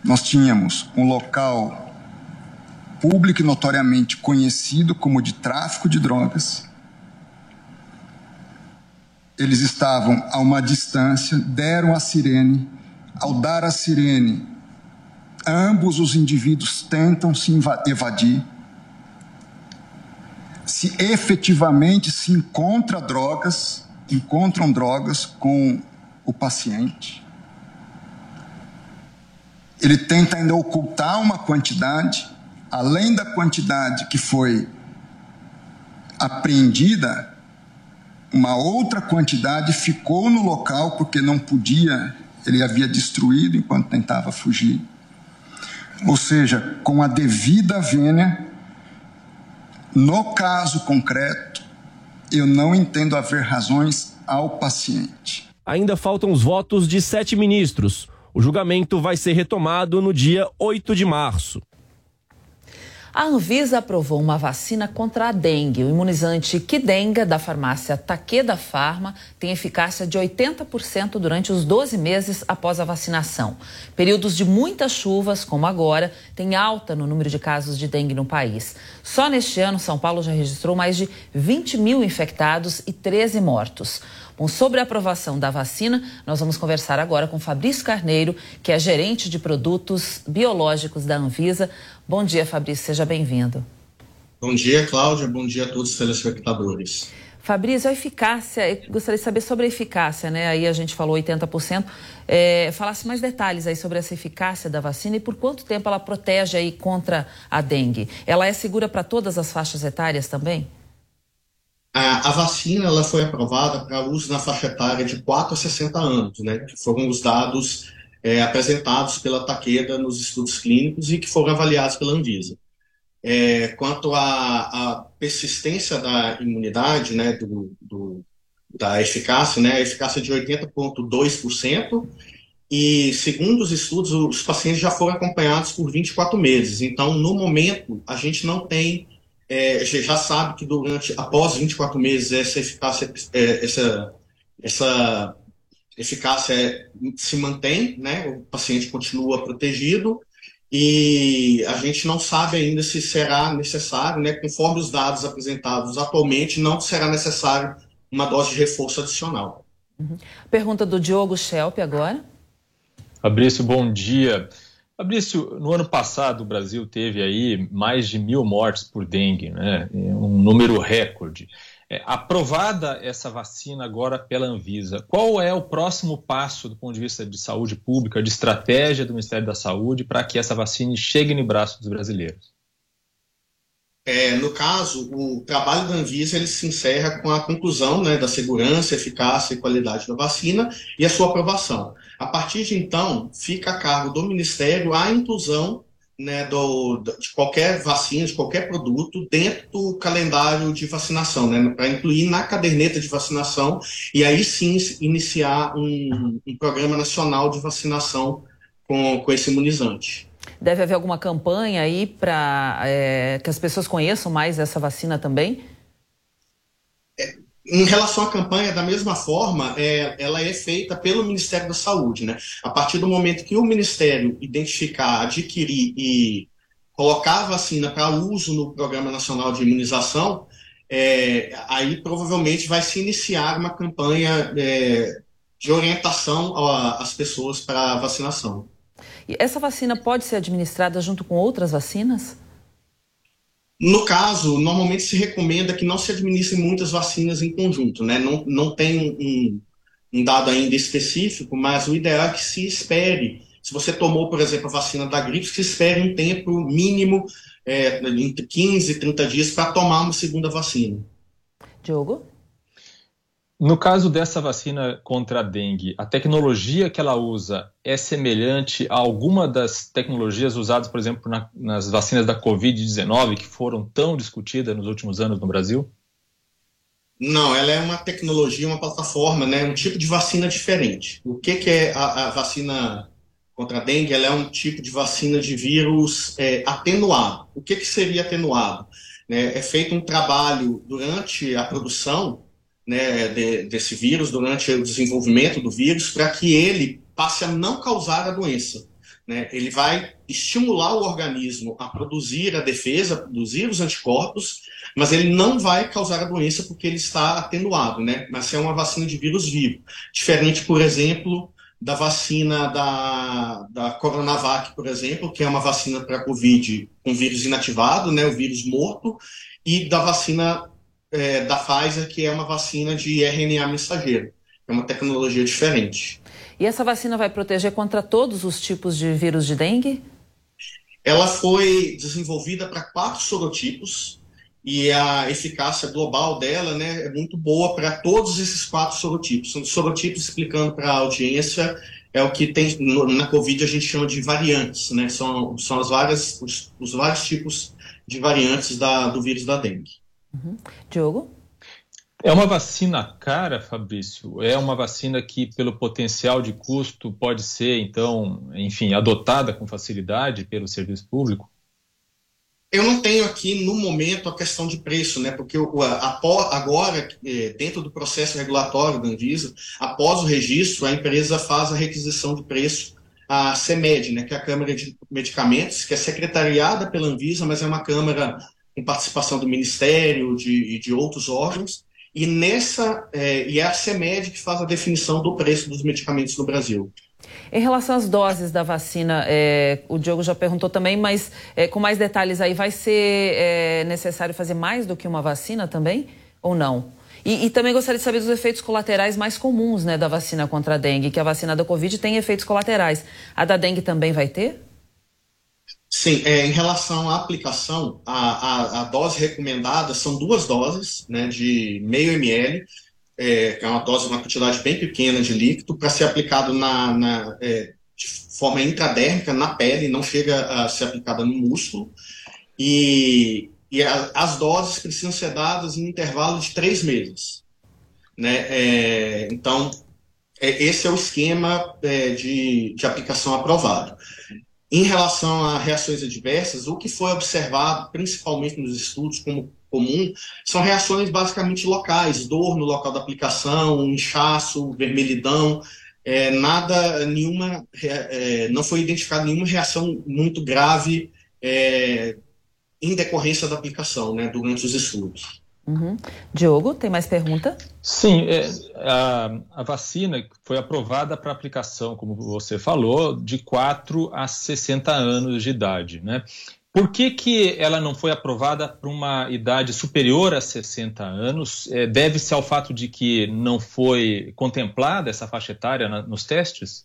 Nós tínhamos um local público e notoriamente conhecido como de tráfico de drogas. Eles estavam a uma distância, deram a sirene. Ao dar a sirene, ambos os indivíduos tentam se evadir. Se efetivamente se encontra drogas, encontram drogas com o paciente. Ele tenta ainda ocultar uma quantidade além da quantidade que foi apreendida, uma outra quantidade ficou no local porque não podia, ele havia destruído enquanto tentava fugir. Ou seja, com a devida vênia, no caso concreto, eu não entendo haver razões ao paciente. Ainda faltam os votos de sete ministros. O julgamento vai ser retomado no dia 8 de março. A Anvisa aprovou uma vacina contra a dengue. O imunizante Kidenga, da farmácia Takeda Pharma, tem eficácia de 80% durante os 12 meses após a vacinação. Períodos de muitas chuvas, como agora, têm alta no número de casos de dengue no país. Só neste ano, São Paulo já registrou mais de 20 mil infectados e 13 mortos. Bom, sobre a aprovação da vacina, nós vamos conversar agora com Fabrício Carneiro, que é gerente de produtos biológicos da Anvisa. Bom dia, Fabrício, seja bem-vindo. Bom dia, Cláudia. Bom dia a todos os telespectadores. Fabrício, a eficácia, eu gostaria de saber sobre a eficácia, né? Aí a gente falou 80%. É, falasse mais detalhes aí sobre essa eficácia da vacina e por quanto tempo ela protege aí contra a dengue. Ela é segura para todas as faixas etárias também? A, a, vacina ela foi aprovada para uso na faixa etária de 4 a 60 anos, né, que foram os dados é, apresentados pela Takeda nos estudos clínicos e que foram avaliados pela Anvisa. É, quanto à persistência da imunidade, né, do, do, da eficácia, né, a eficácia de 80,2%, e segundo os estudos, os pacientes já foram acompanhados por 24 meses. Então, no momento, a gente não tem é, já sabe que durante, após 24 meses, essa eficácia, é, essa, essa eficácia se mantém, né? O paciente continua protegido e a gente não sabe ainda se será necessário, né, conforme os dados apresentados atualmente, não será necessário uma dose de reforço adicional. Uhum. Pergunta do Diogo Schelp agora. Fabrício, bom dia. Fabrício, no ano passado o Brasil teve aí mais de mil mortes por dengue, né? um número recorde. É, aprovada essa vacina agora pela Anvisa, qual é o próximo passo do ponto de vista de saúde pública, de estratégia do Ministério da Saúde para que essa vacina chegue no braço dos brasileiros? É, no caso, o trabalho da Anvisa ele se encerra com a conclusão né, da segurança, eficácia e qualidade da vacina e a sua aprovação. A partir de então, fica a cargo do Ministério a inclusão né, do, de qualquer vacina, de qualquer produto, dentro do calendário de vacinação, né, para incluir na caderneta de vacinação e aí sim iniciar um, um programa nacional de vacinação com, com esse imunizante. Deve haver alguma campanha aí para é, que as pessoas conheçam mais essa vacina também? Em relação à campanha, da mesma forma, é, ela é feita pelo Ministério da Saúde. Né? A partir do momento que o Ministério identificar, adquirir e colocar a vacina para uso no Programa Nacional de Imunização, é, aí provavelmente vai se iniciar uma campanha é, de orientação às pessoas para vacinação. E essa vacina pode ser administrada junto com outras vacinas? No caso, normalmente se recomenda que não se administrem muitas vacinas em conjunto, né? Não, não tem um, um dado ainda específico, mas o ideal é que se espere. Se você tomou, por exemplo, a vacina da gripe, se espere um tempo mínimo é, entre 15 e 30 dias para tomar uma segunda vacina. Diogo? No caso dessa vacina contra a dengue, a tecnologia que ela usa é semelhante a alguma das tecnologias usadas, por exemplo, na, nas vacinas da Covid-19, que foram tão discutidas nos últimos anos no Brasil? Não, ela é uma tecnologia, uma plataforma, né, um tipo de vacina diferente. O que, que é a, a vacina contra a dengue? Ela é um tipo de vacina de vírus é, atenuado. O que, que seria atenuado? É, é feito um trabalho durante a produção né, de, desse vírus, durante o desenvolvimento do vírus, para que ele passe a não causar a doença. Né? Ele vai estimular o organismo a produzir a defesa, a produzir os anticorpos, mas ele não vai causar a doença porque ele está atenuado, né? Mas é uma vacina de vírus vivo. Diferente, por exemplo, da vacina da, da Coronavac, por exemplo, que é uma vacina para Covid com vírus inativado, né? O vírus morto, e da vacina é, da Pfizer, que é uma vacina de RNA mensageiro. É uma tecnologia diferente. E essa vacina vai proteger contra todos os tipos de vírus de dengue? Ela foi desenvolvida para quatro sorotipos e a eficácia global dela né, é muito boa para todos esses quatro sorotipos. São sorotipos, explicando para a audiência, é o que tem na Covid a gente chama de variantes, né? São, são as várias, os, os vários tipos de variantes da, do vírus da dengue. Uhum. Diogo? É uma vacina cara, Fabrício? É uma vacina que, pelo potencial de custo, pode ser, então, enfim, adotada com facilidade pelo serviço público? Eu não tenho aqui, no momento, a questão de preço, né? Porque agora, é, dentro do processo regulatório da Anvisa, após o registro, a empresa faz a requisição de preço à CEMED, né? Que é a Câmara de Medicamentos, que é secretariada pela Anvisa, mas é uma câmara com participação do Ministério de, e de outros órgãos, e nessa é, e é a CEMED que faz a definição do preço dos medicamentos no Brasil. Em relação às doses da vacina, é, o Diogo já perguntou também, mas é, com mais detalhes aí, vai ser é, necessário fazer mais do que uma vacina também ou não? E, e, também gostaria de saber dos efeitos colaterais mais comuns né, da vacina contra a dengue, que a vacina da Covid tem efeitos colaterais. A da dengue também vai ter? Sim, é, em relação à aplicação, a, a, a, dose recomendada são duas doses, né, de meio ml, é, que é uma dose, uma quantidade bem pequena de líquido, para ser aplicado na, na é, de forma intradérmica na pele, não chega a ser aplicada no músculo. E, e a, as doses precisam ser dadas em intervalo de três meses. Né? É, então, é, esse é o esquema é, de, de aplicação aprovado. Em relação a reações adversas, o que foi observado, principalmente nos estudos como comum, são reações basicamente locais, dor no local da aplicação, inchaço, vermelhidão, é, nada, nenhuma, é, não foi identificada nenhuma reação muito grave é, em decorrência da aplicação, né, durante os estudos. Uhum. Diogo, tem mais pergunta? Sim, é, a, a, vacina foi aprovada para aplicação, como você falou, de 4 a 60 anos de idade, né? Por que, que ela não foi aprovada para uma idade superior a 60 anos? É, Deve-se ao fato de que não foi contemplada essa faixa etária na, nos testes?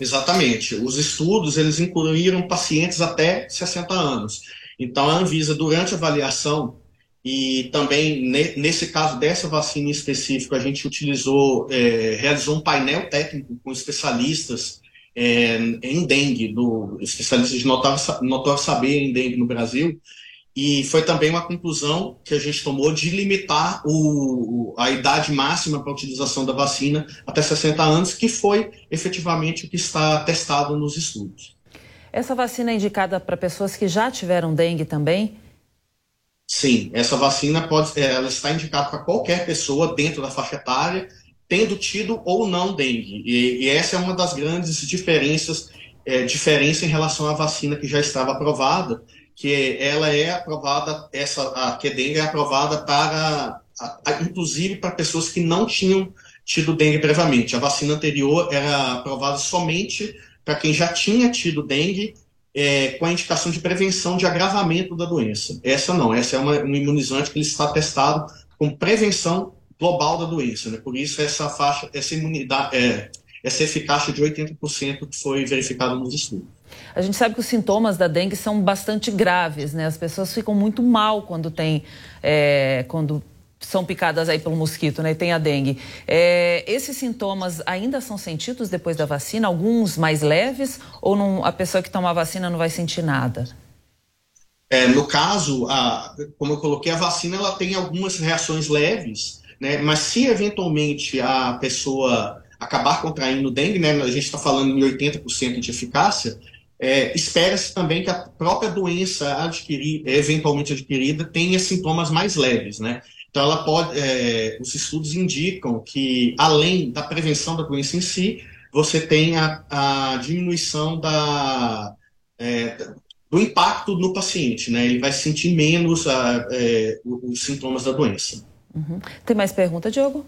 Exatamente. Os estudos eles incluíram pacientes até 60 anos. Então a Anvisa, durante a avaliação, e também nesse caso dessa vacina em específico, a gente utilizou, é, realizou um painel técnico com especialistas é, em dengue, do especialista de notório saber em dengue no Brasil, e foi também uma conclusão que a gente tomou de limitar o, a idade máxima para a utilização da vacina até 60 anos, que foi efetivamente o que está testado nos estudos. Essa vacina é indicada para pessoas que já tiveram dengue também? Sim, essa vacina pode, ela está indicada para qualquer pessoa dentro da faixa etária tendo tido ou não dengue. E, e essa é uma das grandes diferenças, é, diferença em relação à vacina que já estava aprovada, que ela é aprovada, essa, a que dengue é aprovada para, a, a, inclusive para pessoas que não tinham tido dengue previamente. A vacina anterior era aprovada somente para quem já tinha tido dengue é, com a indicação de prevenção de agravamento da doença. Essa não, essa é uma, um imunizante que ele está testado com prevenção global da doença. Né? Por isso, essa faixa, essa imunidade, é, essa eficácia de 80% que foi verificada nos estudos. A gente sabe que os sintomas da dengue são bastante graves, né? As pessoas ficam muito mal quando tem, é, quando são picadas aí pelo mosquito, né? Tem a dengue. É, esses sintomas ainda são sentidos depois da vacina? Alguns mais leves ou não, a pessoa que toma a vacina não vai sentir nada? É, no caso, a, como eu coloquei, a vacina ela tem algumas reações leves, né? Mas se eventualmente a pessoa acabar contraindo dengue, né? A gente está falando em 80% de eficácia. É, Espera-se também que a própria doença adquirida, eventualmente adquirida, tenha sintomas mais leves, né? Então, ela pode, é, os estudos indicam que, além da prevenção da doença em si, você tem a, a diminuição da, é, do impacto no paciente, né? Ele vai sentir menos a, é, os sintomas da doença. Uhum. Tem mais pergunta, Diogo?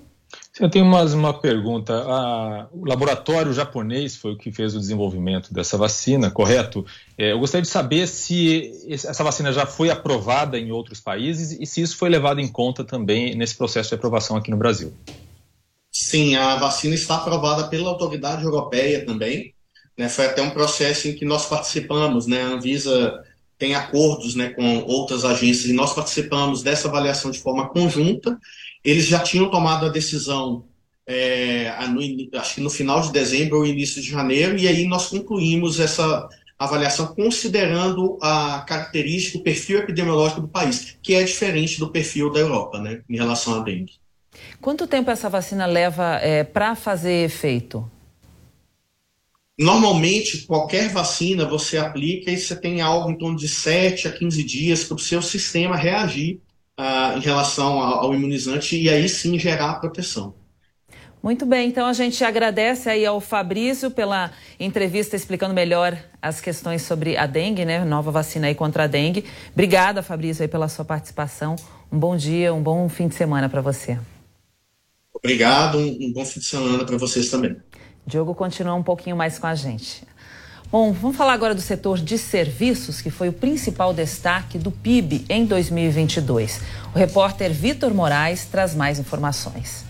Eu tenho mais uma pergunta. A, o laboratório japonês foi o que fez o desenvolvimento dessa vacina, correto? É, eu gostaria de saber se essa vacina já foi aprovada em outros países e se isso foi levado em conta também nesse processo de aprovação aqui no Brasil. Sim, a vacina está aprovada pela autoridade europeia também. Né? Foi até um processo em que nós participamos, né? A Anvisa tem acordos né, com outras agências e nós participamos dessa avaliação de forma conjunta. Eles já tinham tomado a decisão, é, no, acho que no final de dezembro ou início de janeiro, e aí nós concluímos essa avaliação considerando a característica, o perfil epidemiológico do país, que é diferente do perfil da Europa, né, em relação à dengue. Quanto tempo essa vacina leva é, para fazer efeito? Normalmente, qualquer vacina você aplica e você tem algo em torno de 7 a 15 dias para o seu sistema reagir uh, em relação ao, ao imunizante e aí sim gerar a proteção. Muito bem, então a gente agradece aí ao Fabrício pela entrevista explicando melhor as questões sobre a dengue, né? Nova vacina aí contra a dengue. Obrigada, Fabrício, aí pela sua participação. Um bom dia, um bom fim de semana para você. Obrigado, um, um bom fim de semana para vocês também. Diogo continua um pouquinho mais com a gente. Bom, vamos falar agora do setor de serviços, que foi o principal destaque do PIB em 2022. O repórter Vitor Moraes traz mais informações.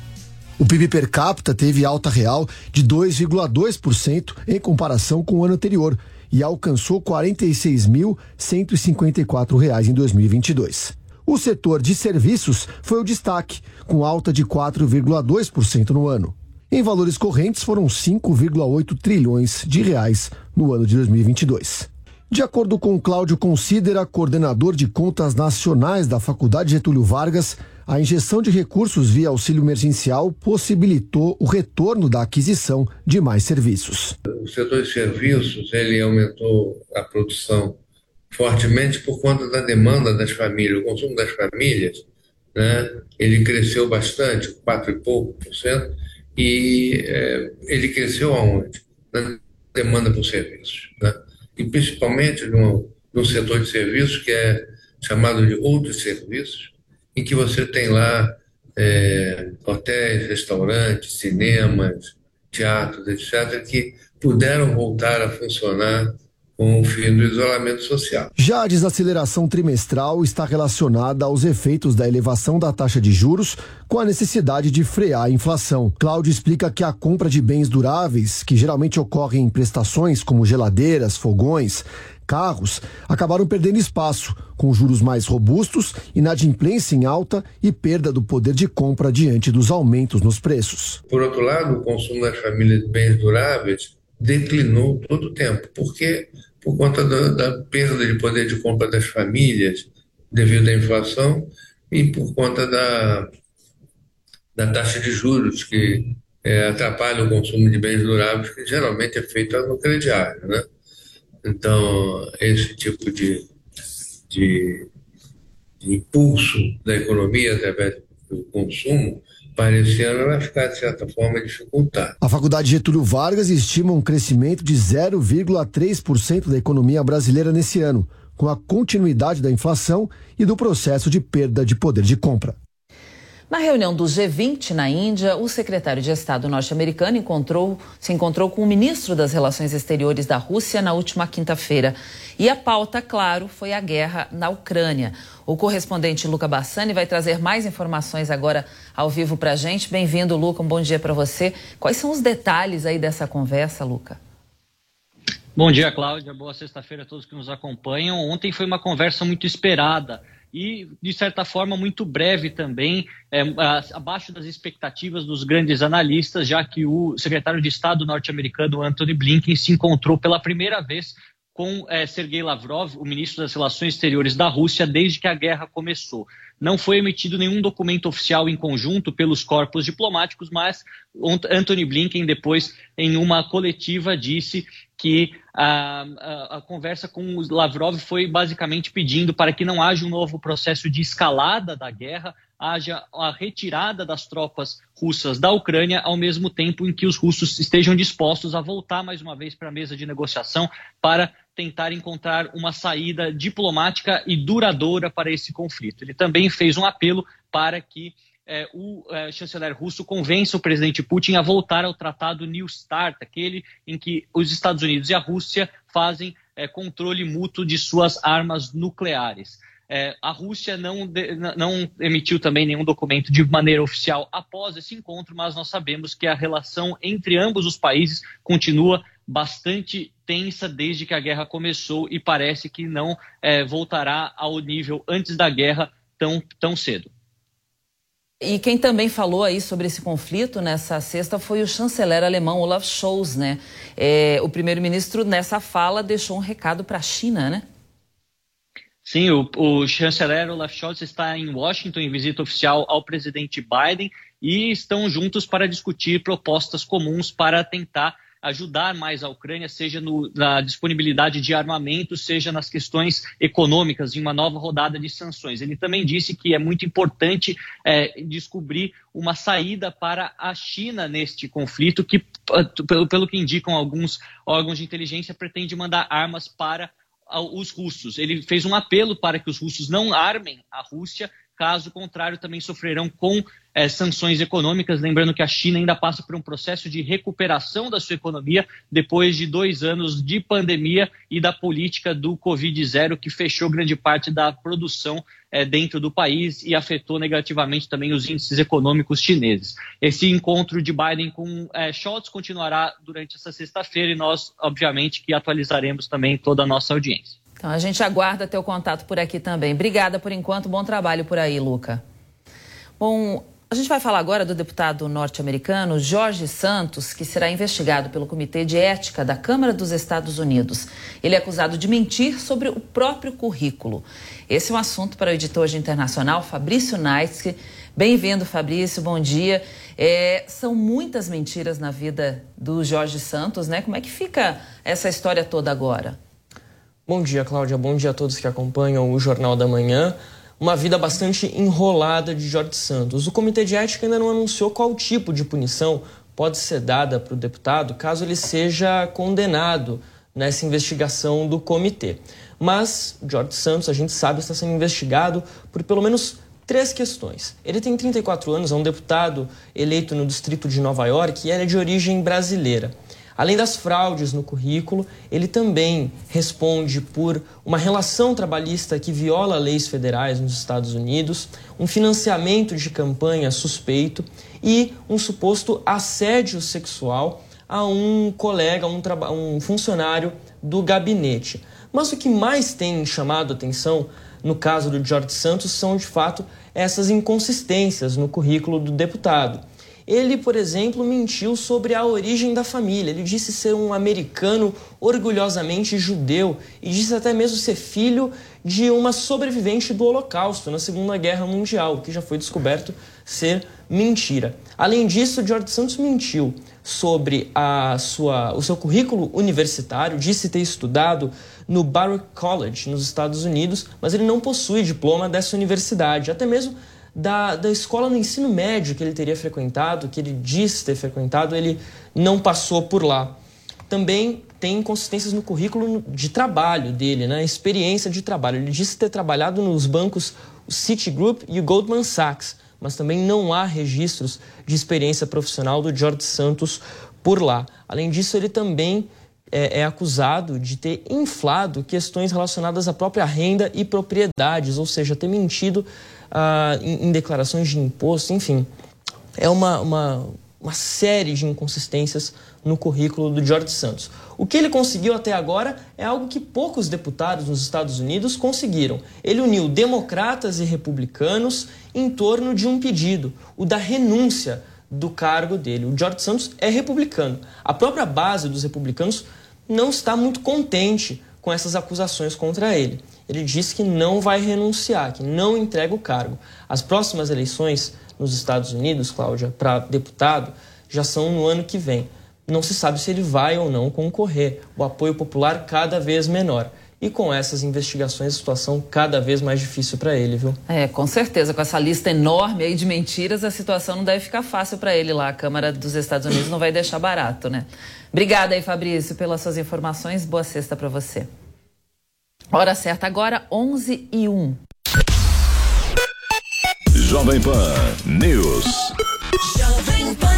O PIB per capita teve alta real de 2,2% em comparação com o ano anterior e alcançou R$ 46.154 em 2022. O setor de serviços foi o destaque, com alta de 4,2% no ano. Em valores correntes, foram 5,8 trilhões de reais no ano de 2022. De acordo com Cláudio Considera, coordenador de contas nacionais da Faculdade Getúlio Vargas, a injeção de recursos via auxílio emergencial possibilitou o retorno da aquisição de mais serviços. O setor de serviços ele aumentou a produção fortemente por conta da demanda das famílias, o consumo das famílias, né? Ele cresceu bastante, quatro e pouco por cento, E é, ele cresceu aonde? Na demanda por serviços. Né? E principalmente no, no setor de serviços, que é chamado de outros serviços, em que você tem lá é, hotéis, restaurantes, cinemas, teatros, etc., que puderam voltar a funcionar com o fim do isolamento social. Já a desaceleração trimestral está relacionada aos efeitos da elevação da taxa de juros com a necessidade de frear a inflação. Cláudio explica que a compra de bens duráveis, que geralmente ocorre em prestações como geladeiras, fogões, carros, acabaram perdendo espaço, com juros mais robustos, inadimplência em alta e perda do poder de compra diante dos aumentos nos preços. Por outro lado, o consumo das famílias de bens duráveis declinou todo o tempo, porque por conta da, da perda de poder de compra das famílias devido à inflação e por conta da, da taxa de juros que é, atrapalha o consumo de bens duráveis, que geralmente é feito no crediário, né? Então, esse tipo de, de, de impulso da economia através do consumo para esse ano vai ficar, de certa forma, dificultado. A Faculdade Getúlio Vargas estima um crescimento de 0,3% da economia brasileira nesse ano, com a continuidade da inflação e do processo de perda de poder de compra. Na reunião do G20 na Índia, o secretário de Estado norte-americano encontrou, se encontrou com o ministro das Relações Exteriores da Rússia na última quinta-feira. E a pauta, claro, foi a guerra na Ucrânia. O correspondente Luca Bassani vai trazer mais informações agora ao vivo para a gente. Bem-vindo, Luca. Um bom dia para você. Quais são os detalhes aí dessa conversa, Luca? Bom dia, Cláudia. Boa sexta-feira a todos que nos acompanham. Ontem foi uma conversa muito esperada e, de certa forma, muito breve também, é, abaixo das expectativas dos grandes analistas, já que o secretário de Estado norte-americano, Anthony Blinken, se encontrou pela primeira vez com é, Sergei Lavrov, o ministro das Relações Exteriores da Rússia, desde que a guerra começou. Não foi emitido nenhum documento oficial em conjunto pelos corpos diplomáticos, mas Anthony Blinken, depois, em uma coletiva, disse que a, a, a, conversa com o Lavrov foi basicamente pedindo para que não haja um novo processo de escalada da guerra, haja a retirada das tropas russas da Ucrânia, ao mesmo tempo em que os russos estejam dispostos a voltar mais uma vez para a mesa de negociação para tentar encontrar uma saída diplomática e duradoura para esse conflito. Ele também fez um apelo para que é, o é, chanceler russo convença o presidente Putin a voltar ao tratado New START, aquele em que os Estados Unidos e a Rússia fazem é, controle mútuo de suas armas nucleares. É, a Rússia não, de, não emitiu também nenhum documento de maneira oficial após esse encontro, mas nós sabemos que a relação entre ambos os países continua bastante tensa desde que a guerra começou e parece que não é, voltará ao nível antes da guerra tão, tão cedo. E quem também falou aí sobre esse conflito nessa sexta foi o chanceler alemão Olaf Scholz, né? É, o primeiro-ministro nessa fala deixou um recado para a China, né? Sim, o, o chanceler Olaf Scholz está em Washington em visita oficial ao presidente Biden e estão juntos para discutir propostas comuns para tentar ajudar mais a Ucrânia, seja no, na disponibilidade de armamento, seja nas questões econômicas, em uma nova rodada de sanções. Ele também disse que é muito importante é, descobrir uma saída para a China neste conflito, que, pelo, pelo que indicam alguns órgãos de inteligência, pretende mandar armas para os russos. Ele fez um apelo para que os russos não armem a Rússia, caso contrário, também sofrerão com é, sanções econômicas. Lembrando que a China ainda passa por um processo de recuperação da sua economia depois de dois anos de pandemia e da política do Covid-0, que fechou grande parte da produção é, dentro do país e afetou negativamente também os índices econômicos chineses. Esse encontro de Biden com é, Scholz continuará durante essa sexta-feira e nós, obviamente, que atualizaremos também toda a nossa audiência. Então a gente aguarda teu contato por aqui também. Obrigada por enquanto, bom trabalho por aí, Luca. Bom, a gente vai falar agora do deputado norte-americano Jorge Santos, que será investigado pelo Comitê de Ética da Câmara dos Estados Unidos. Ele é acusado de mentir sobre o próprio currículo. Esse é um assunto para o editor de internacional Fabrício Naitsky. Bem-vindo, Fabrício, bom dia. É, são muitas mentiras na vida do Jorge Santos, né? Como é que fica essa história toda agora? Bom dia, Cláudia. Bom dia a todos que acompanham o Jornal da Manhã. Uma vida bastante enrolada de Jorge Santos. O Comitê de Ética ainda não anunciou qual tipo de punição pode ser dada para o deputado caso ele seja condenado nessa investigação do comitê. Mas George Santos, a gente sabe, está sendo investigado por pelo menos três questões. Ele tem 34 anos, é um deputado eleito no distrito de Nova York e é de origem brasileira. Além das fraudes no currículo, ele também responde por uma relação trabalhista que viola leis federais nos Estados Unidos, um financiamento de campanha suspeito e um suposto assédio sexual a um colega, um, um funcionário do gabinete. Mas o que mais tem chamado atenção no caso do George Santos são, de fato, essas inconsistências no currículo do deputado. Ele, por exemplo, mentiu sobre a origem da família. Ele disse ser um americano orgulhosamente judeu e disse até mesmo ser filho de uma sobrevivente do Holocausto na Segunda Guerra Mundial, que já foi descoberto ser mentira. Além disso, George Santos mentiu sobre a sua, o seu currículo universitário, disse ter estudado no Baruch College, nos Estados Unidos, mas ele não possui diploma dessa universidade, até mesmo da, da escola no ensino médio que ele teria frequentado, que ele disse ter frequentado, ele não passou por lá. Também tem inconsistências no currículo de trabalho dele, né? experiência de trabalho. Ele disse ter trabalhado nos bancos Citigroup e Goldman Sachs, mas também não há registros de experiência profissional do George Santos por lá. Além disso, ele também é, é, acusado de ter inflado questões relacionadas à própria renda e propriedades, ou seja, ter mentido em, em, declarações de imposto, enfim. É uma, uma, uma série de inconsistências no currículo do George Santos. O que ele conseguiu até agora é algo que poucos deputados nos Estados Unidos conseguiram. Ele uniu democratas e republicanos em torno de um pedido, o da renúncia do cargo dele. O George Santos é republicano. A própria base dos republicanos não está muito contente com essas acusações contra ele. Ele disse que não vai renunciar, que não entrega o cargo. As próximas eleições nos Estados Unidos, Cláudia, para deputado, já são no ano que vem. Não se sabe se ele vai ou não concorrer. O apoio popular cada vez menor. E com essas investigações, a situação cada vez mais difícil para ele, viu? É, com certeza. Com essa lista enorme aí de mentiras, a situação não deve ficar fácil para ele lá. A Câmara dos Estados Unidos não vai deixar barato, né? Obrigada aí, Fabrício, pelas suas informações. Boa sexta para você. Hora certa agora, 11 e 1. Jovem Pan News. Jovem Pan.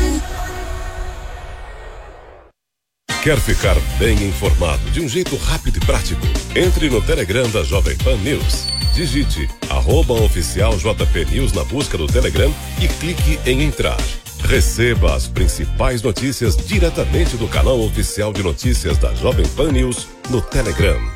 Quer ficar bem informado de um jeito rápido e prático? Entre no Telegram da Jovem Pan News. Digite arroba oficial JP News na busca do Telegram e clique em entrar. Receba as principais notícias diretamente do canal oficial de notícias da Jovem Pan News no Telegram.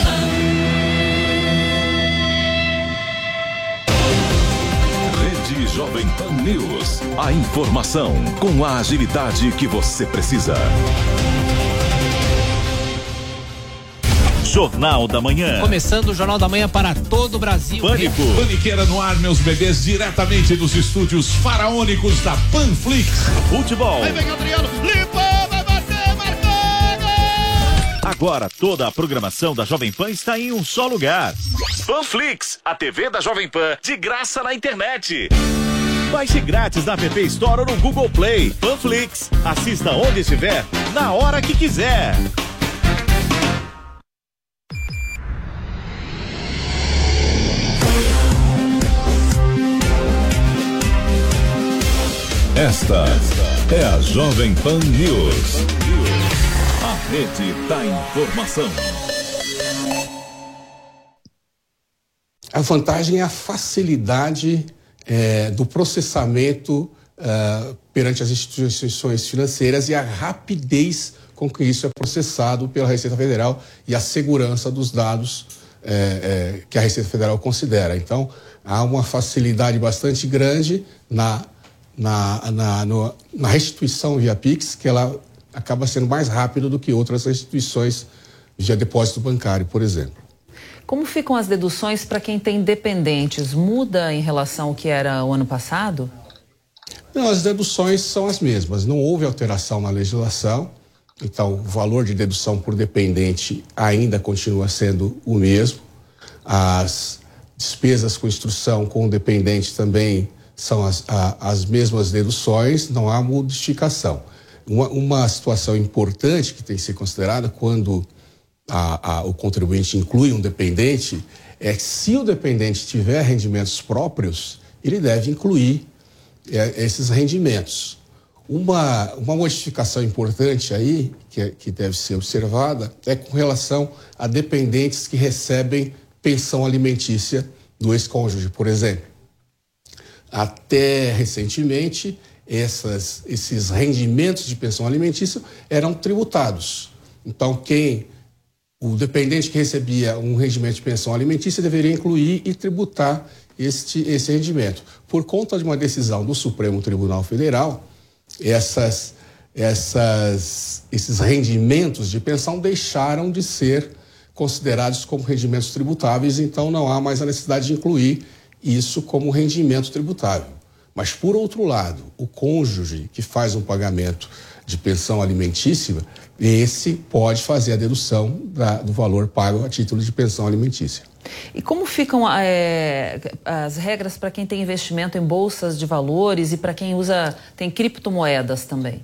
Jovem Pan News. A informação com a agilidade que você precisa. Jornal da Manhã. Começando o Jornal da Manhã para todo o Brasil. Pânico. Paniqueira no ar, meus bebês, diretamente dos estúdios faraônicos da Panflix. Futebol. Aí vem Adriano, limpou, vai bater, marcou! Agora toda a programação da Jovem Pan está em um só lugar. Panflix, a TV da Jovem Pan, de graça na internet. Baixe grátis na App Store ou no Google Play. Panflix, assista onde estiver, na hora que quiser. Esta é a Jovem Pan News. A rede da informação. A vantagem é a facilidade eh, do processamento ah, perante as instituições financeiras e a rapidez com que isso é processado pela Receita Federal e a segurança dos dados eh, eh, que a Receita Federal considera. Então, há uma facilidade bastante grande na, na, na, no- na restituição via Pix, que ela acaba sendo mais rápida do que outras restituições via depósito bancário, por exemplo. Como ficam as deduções para quem tem dependentes? Muda em relação ao que era o ano passado? Não, as deduções são as mesmas. Não houve alteração na legislação. Então, o valor de dedução por dependente ainda continua sendo o mesmo. As despesas com instrução com o dependente também são as, a- as mesmas deduções, não há modificação. Uma, uma situação importante que tem que ser considerada quando a- a- o contribuinte inclui um dependente é que se o dependente tiver rendimentos próprios, ele deve incluir é, esses rendimentos. Uma, uma modificação importante aí, que, é- que deve ser observada, é com relação a dependentes que recebem pensão alimentícia do ex-cônjuge, por exemplo. Até recentemente, essas, esses rendimentos de pensão alimentícia eram tributados. Então, quem o dependente que recebia um rendimento de pensão alimentícia deveria incluir e tributar este, esse rendimento. Por conta de uma decisão do Supremo Tribunal Federal, essas, essas, esses rendimentos de pensão deixaram de ser considerados como rendimentos tributáveis, então não há mais a necessidade de incluir isso como rendimento tributável. Mas, por outro lado, o cônjuge que faz um pagamento de pensão alimentícia, esse pode fazer a dedução da- do valor pago a título de pensão alimentícia. E como ficam eh, as regras para quem tem investimento em bolsas de valores e para quem usa tem criptomoedas também?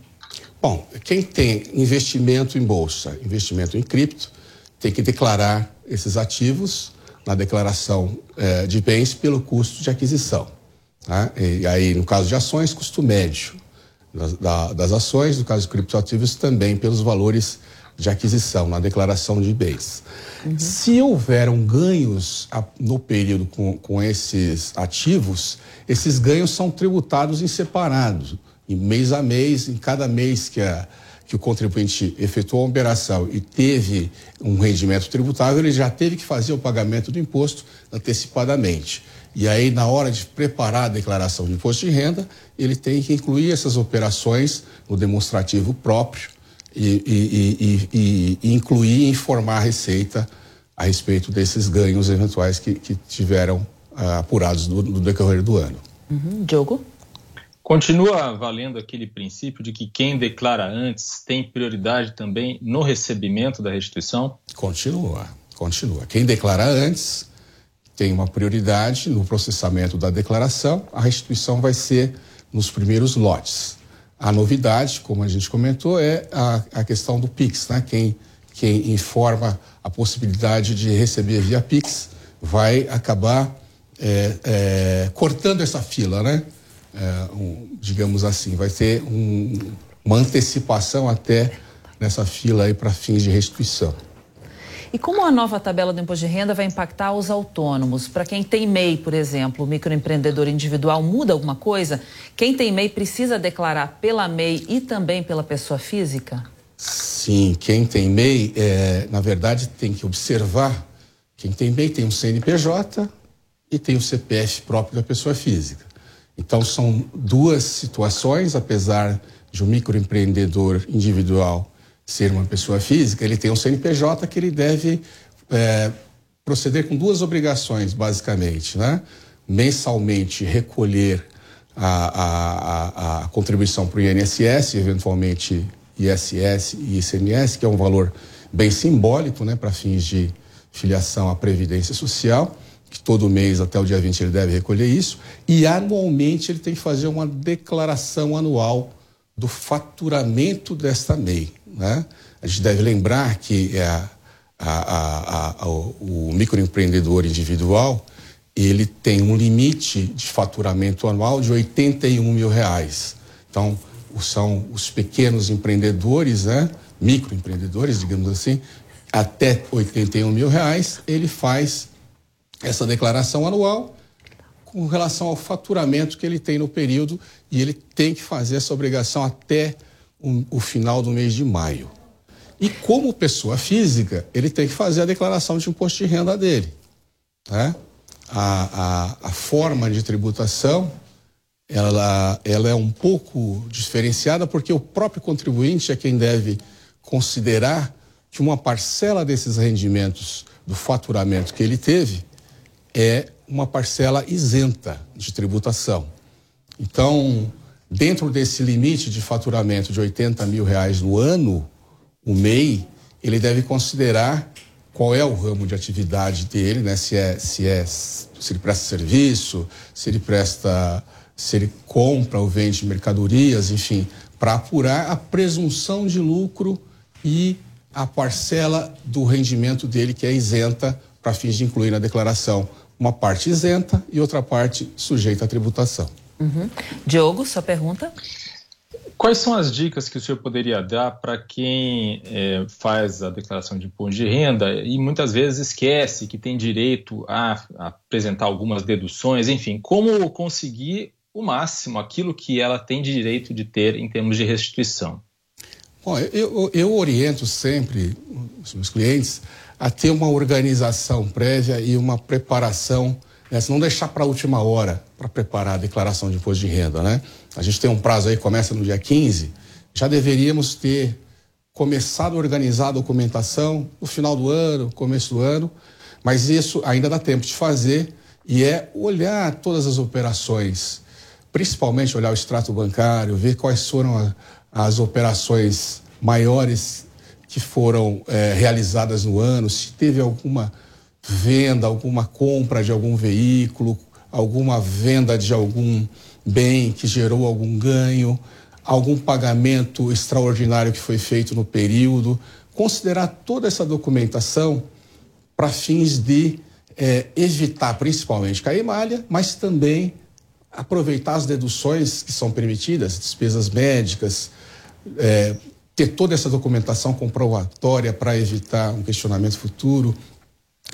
Bom, quem tem investimento em bolsa, investimento em cripto, tem que declarar esses ativos na declaração eh, de bens pelo custo de aquisição. tá? E aí, no caso de ações, custo médio das, da- das ações, no caso de criptoativos, também pelos valores de aquisição na declaração de bens. Se houveram ganhos no período com, com esses ativos, esses ganhos são tributados em separado, em mês a mês, em cada mês que, a- que o contribuinte efetuou a operação e teve um rendimento tributável, ele já teve que fazer o pagamento do imposto antecipadamente. E aí, na hora de preparar a declaração de imposto de renda, ele tem que incluir essas operações no demonstrativo próprio e, e- e- e- incluir e informar a Receita a respeito desses ganhos eventuais que, que tiveram ah, apurados no, no decorrer do ano. Uhum. Diogo? Continua valendo aquele princípio de que quem declara antes tem prioridade também no recebimento da restituição? Continua, continua. Quem declara antes tem uma prioridade no processamento da declaração, a restituição vai ser nos primeiros lotes. A novidade, como a gente comentou, é a, a questão do PIX, né? Quem, quem informa a possibilidade de receber via PIX vai acabar é, é, cortando essa fila, né? É, um, digamos assim, vai ter um- uma antecipação até nessa fila aí para fins de restituição. E como a nova tabela do imposto de renda vai impactar os autônomos? Para quem tem MEI, por exemplo, o microempreendedor individual, muda alguma coisa? Quem tem MEI precisa declarar pela MEI e também pela pessoa física? Sim, quem tem MEI, é, na verdade, tem que observar. Quem tem MEI tem um CNPJ e tem o CPF próprio da pessoa física. Então, são duas situações, apesar de um microempreendedor individual ser uma pessoa física, ele tem um CNPJ que ele deve é, proceder com duas obrigações, basicamente, né? Mensalmente recolher a, a, a contribuição para o INSS, eventualmente ISS e ICMS, que é um valor bem simbólico, né, para fins de filiação à Previdência Social, que todo mês até o dia 20 ele deve recolher isso, e anualmente ele tem que fazer uma declaração anual do faturamento desta MEI. Né? A gente deve lembrar que a, a, a, o microempreendedor individual ele tem um limite de faturamento anual de 81 mil reais. Então, são os pequenos empreendedores, né? microempreendedores, digamos assim, até 81 mil reais, ele faz essa declaração anual com relação ao faturamento que ele tem no período e ele tem que fazer essa obrigação até o, o final do mês de maio. E como pessoa física, ele tem que fazer a declaração de imposto de renda dele. Né? A, a, a forma de tributação ela, ela é um pouco diferenciada porque o próprio contribuinte é quem deve considerar que uma parcela desses rendimentos do faturamento que ele teve é uma parcela isenta de tributação. Então, Dentro desse limite de faturamento de 80 mil reais no ano, o MEI, ele deve considerar qual é o ramo de atividade dele, né? Se é, se é, se ele presta serviço, se ele presta, se ele compra ou vende mercadorias, enfim, para apurar a presunção de lucro e a parcela do rendimento dele que é isenta para fins de incluir na declaração uma parte isenta e outra parte sujeita à tributação. Uhum. Diogo, sua pergunta? Quais são as dicas que o senhor poderia dar para quem é, faz a declaração de imposto de renda e muitas vezes esquece que tem direito a, a apresentar algumas deduções, enfim, como conseguir o máximo aquilo que ela tem direito de ter em termos de restituição? Bom, eu, eu oriento sempre os meus clientes a ter uma organização prévia e uma preparação né? Se não deixar para a última hora para preparar a declaração de imposto de renda, né? A gente tem um prazo aí, começa no dia 15, já deveríamos ter começado a organizar a documentação no final do ano, começo do ano, mas isso ainda dá tempo de fazer e é olhar todas as operações, principalmente olhar o extrato bancário, ver quais foram a, as operações maiores que foram é, realizadas no ano, se teve alguma venda, alguma compra de algum veículo, alguma venda de algum bem que gerou algum ganho, algum pagamento extraordinário que foi feito no período. Considerar toda essa documentação para fins de é, evitar principalmente cair malha, mas também aproveitar as deduções que são permitidas, despesas médicas, é, ter toda essa documentação comprovatória para evitar um questionamento futuro,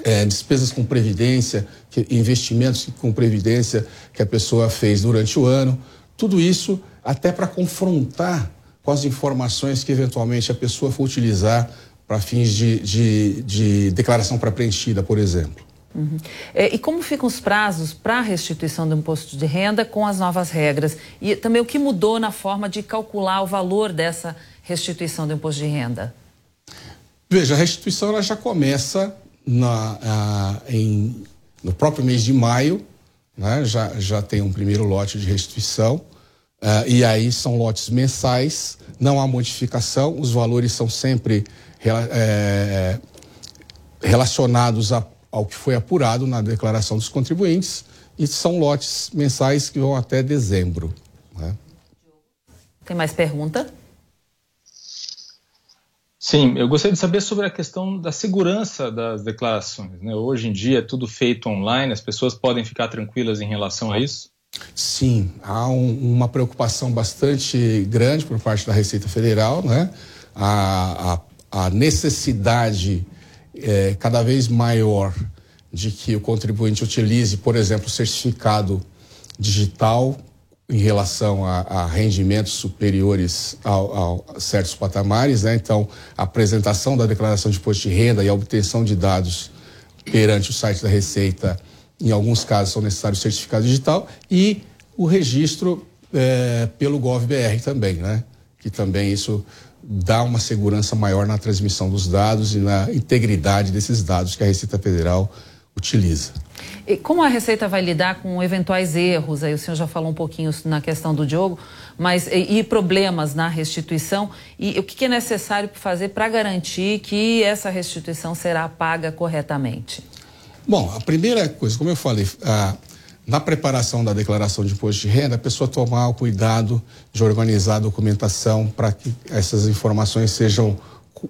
é, despesas com previdência, que, investimentos com previdência que a pessoa fez durante o ano, tudo isso até para confrontar com as informações que eventualmente a pessoa for utilizar para fins de, de, de declaração para preenchida, por exemplo. Uhum. É, e como ficam os prazos para a restituição do imposto de renda com as novas regras? E também o que mudou na forma de calcular o valor dessa restituição do imposto de renda? Veja, a restituição ela já começa na, a, em, no próprio mês de maio, né, já, já tem um primeiro lote de restituição, uh, e aí são lotes mensais, não há modificação, os valores são sempre é, relacionados a, ao que foi apurado na declaração dos contribuintes, e são lotes mensais que vão até dezembro. Né? Tem mais pergunta? Sim, eu gostaria de saber sobre a questão da segurança das declarações. Né? Hoje em dia é tudo feito online, as pessoas podem ficar tranquilas em relação a isso? Sim, há um, uma preocupação bastante grande por parte da Receita Federal, né? A, a, a necessidade é, cada vez maior de que o contribuinte utilize, por exemplo, certificado digital em relação a, a rendimentos superiores ao, a certos patamares, né? Então, a apresentação da declaração de imposto de renda e a obtenção de dados perante o site da Receita, em alguns casos são necessários certificado digital e o registro é, pelo GovBR também, né? Que também isso dá uma segurança maior na transmissão dos dados e na integridade desses dados que a Receita Federal utiliza. E como a Receita vai lidar com eventuais erros? Aí o senhor já falou um pouquinho na questão do Diogo, mas e, e problemas na restituição e o que, é necessário fazer para garantir que essa restituição será paga corretamente? Bom, a primeira coisa, como eu falei, a, na preparação da declaração de imposto de renda, a pessoa tomar o cuidado de organizar a documentação para que essas informações sejam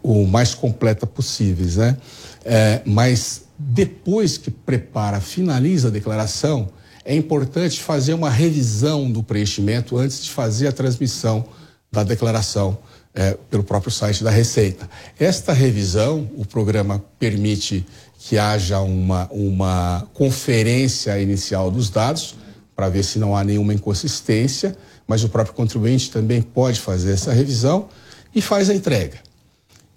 o mais completa possíveis, né? É, mas depois que prepara, finaliza a declaração, é importante fazer uma revisão do preenchimento antes de fazer a transmissão da declaração é, pelo próprio site da Receita. Esta revisão, o programa permite que haja uma, uma conferência inicial dos dados para ver se não há nenhuma inconsistência, mas o próprio contribuinte também pode fazer essa revisão e faz a entrega.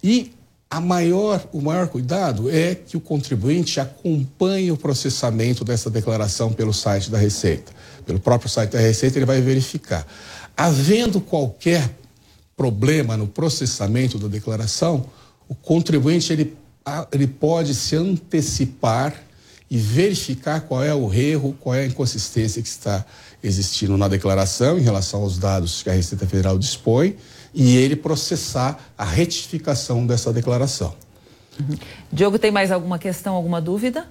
E a maior, o maior cuidado é que o contribuinte acompanhe o processamento dessa declaração pelo site da Receita. Pelo próprio site da Receita, ele vai verificar. Havendo qualquer problema no processamento da declaração, o contribuinte ele, ele pode se antecipar e verificar qual é o erro, qual é a inconsistência que está existindo na declaração em relação aos dados que a Receita Federal dispõe e ele processar a retificação dessa declaração. Uhum. Diogo, tem mais alguma questão, alguma dúvida?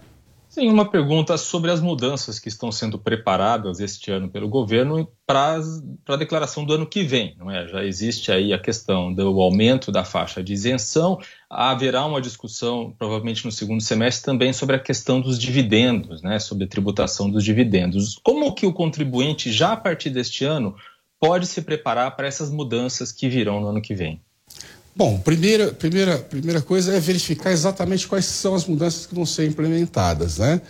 Sim, uma pergunta sobre as mudanças que estão sendo preparadas este ano pelo governo para a declaração do ano que vem. Não é? Já existe aí a questão do aumento da faixa de isenção. Haverá uma discussão, provavelmente no segundo semestre, também sobre a questão dos dividendos, né? sobre a tributação dos dividendos. Como que o contribuinte, já a partir deste ano, pode se preparar para essas mudanças que virão no ano que vem? Bom, primeira, primeira, primeira coisa é verificar exatamente quais são as mudanças que vão ser implementadas. Né?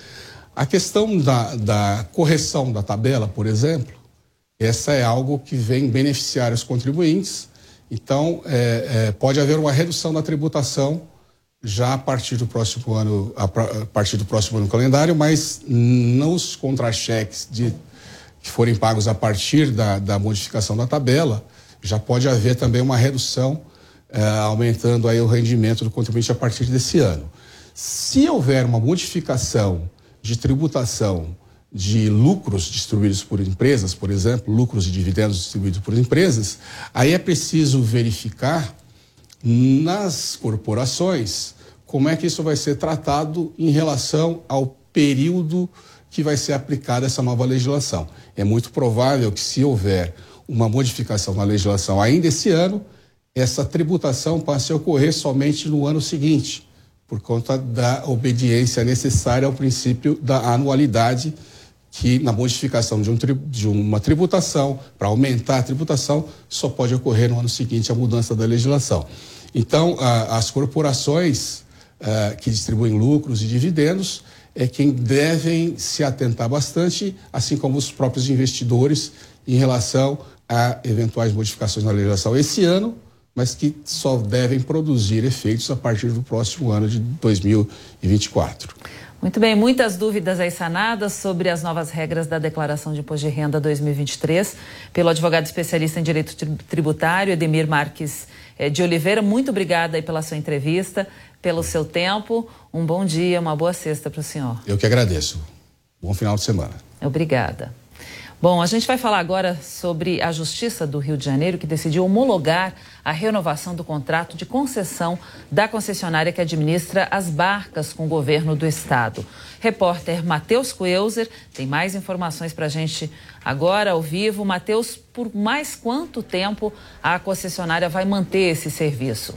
A questão da, da correção da tabela, por exemplo, essa é algo que vem beneficiar os contribuintes. Então, é, é, pode haver uma redução da tributação já a partir do próximo ano, a, partir do próximo ano calendário, mas nos contra-cheques de que forem pagos a partir da, da modificação da tabela, já pode haver também uma redução, eh, aumentando aí o rendimento do contribuinte a partir desse ano. Se houver uma modificação de tributação de lucros distribuídos por empresas, por exemplo, lucros e dividendos distribuídos por empresas, aí é preciso verificar nas corporações como é que isso vai ser tratado em relação ao período que vai ser aplicada essa nova legislação. É muito provável que, se houver uma modificação na legislação ainda esse ano, essa tributação passe a ocorrer somente no ano seguinte, por conta da obediência necessária ao princípio da anualidade, que na modificação de, um, de uma tributação, para aumentar a tributação, só pode ocorrer no ano seguinte a mudança da legislação. Então, a, as corporações a, que distribuem lucros e dividendos é quem devem se atentar bastante, assim como os próprios investidores, em relação a eventuais modificações na legislação esse ano, mas que só devem produzir efeitos a partir do próximo ano de 2024. Muito bem, muitas dúvidas aí sanadas sobre as novas regras da declaração de imposto de renda 2023 pelo advogado especialista em direito tributário, Edemir Marques eh, de Oliveira. Muito obrigada aí pela sua entrevista pelo seu tempo. Um bom dia, uma boa sexta para o senhor. Eu que agradeço. Bom final de semana. Obrigada. Bom, a gente vai falar agora sobre a Justiça do Rio de Janeiro, que decidiu homologar a renovação do contrato de concessão da concessionária que administra as barcas com o governo do estado. Repórter Matheus Coelzer tem mais informações para a gente agora ao vivo. Matheus, por mais quanto tempo a concessionária vai manter esse serviço?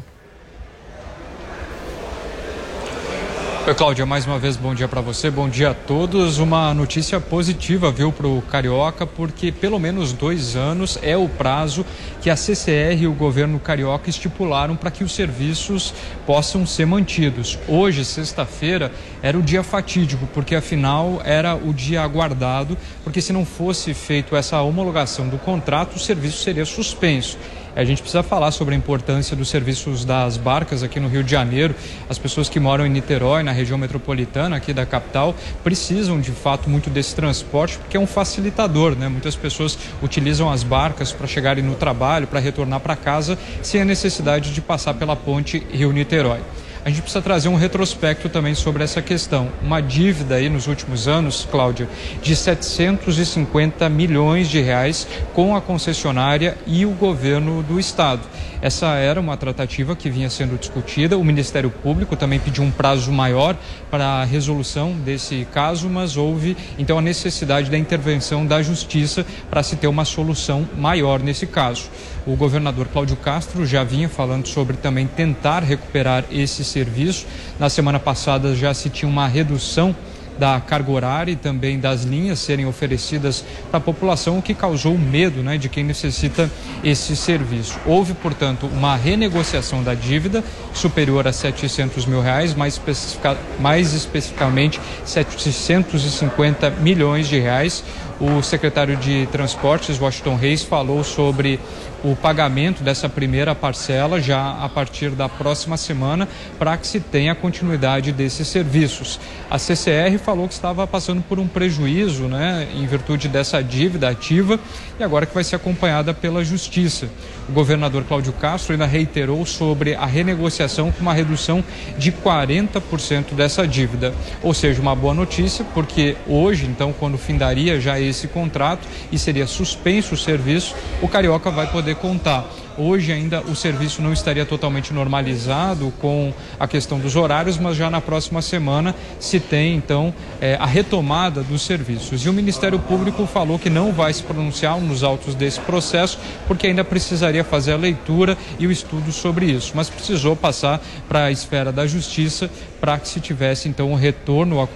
Oi, Cláudia, mais uma vez bom dia para você, bom dia a todos. Uma notícia positiva, viu, para o Carioca, porque pelo menos dois anos é o prazo que a CCR e o governo carioca estipularam para que os serviços possam ser mantidos. Hoje, sexta-feira, era o dia fatídico, porque afinal era o dia aguardado, porque se não fosse feito essa homologação do contrato, o serviço seria suspenso. A gente precisa falar sobre a importância dos serviços das barcas aqui no Rio de Janeiro. As pessoas que moram em Niterói, na região metropolitana aqui da capital, precisam de fato muito desse transporte porque é um facilitador, né? Muitas pessoas utilizam as barcas para chegarem no trabalho, para retornar para casa, sem a necessidade de passar pela ponte Rio-Niterói a gente precisa trazer um retrospecto também sobre essa questão. Uma dívida aí nos últimos anos, Cláudia, de 750 milhões de reais com a concessionária e o governo do estado. Essa era uma tratativa que vinha sendo discutida. O Ministério Público também pediu um prazo maior para a resolução desse caso, mas houve então a necessidade da intervenção da Justiça para se ter uma solução maior nesse caso. O governador Cláudio Castro já vinha falando sobre também tentar recuperar esse serviço. Na semana passada já se tinha uma redução da carga horária e também das linhas serem oferecidas para a população, o que causou medo né, de quem necessita esse serviço. Houve, portanto, uma renegociação da dívida superior a 700 mil reais, mais, especifica, mais especificamente 750 milhões de reais. O secretário de Transportes, Washington Reis, falou sobre o pagamento dessa primeira parcela já a partir da próxima semana para que se tenha continuidade desses serviços. A CCR falou que estava passando por um prejuízo, né, em virtude dessa dívida ativa e agora que vai ser acompanhada pela Justiça. O governador Cláudio Castro ainda reiterou sobre a renegociação com uma redução de 40% dessa dívida. Ou seja, uma boa notícia, porque hoje, então, quando findaria já esse contrato e seria suspenso o serviço, o Carioca vai poder contar. Hoje ainda o serviço não estaria totalmente normalizado com a questão dos horários, mas já na próxima semana se tem então é, a retomada dos serviços. E o Ministério Público falou que não vai se pronunciar nos autos desse processo, porque ainda precisaria fazer a leitura e o estudo sobre isso, mas precisou passar para a esfera da justiça para que se tivesse então o retorno à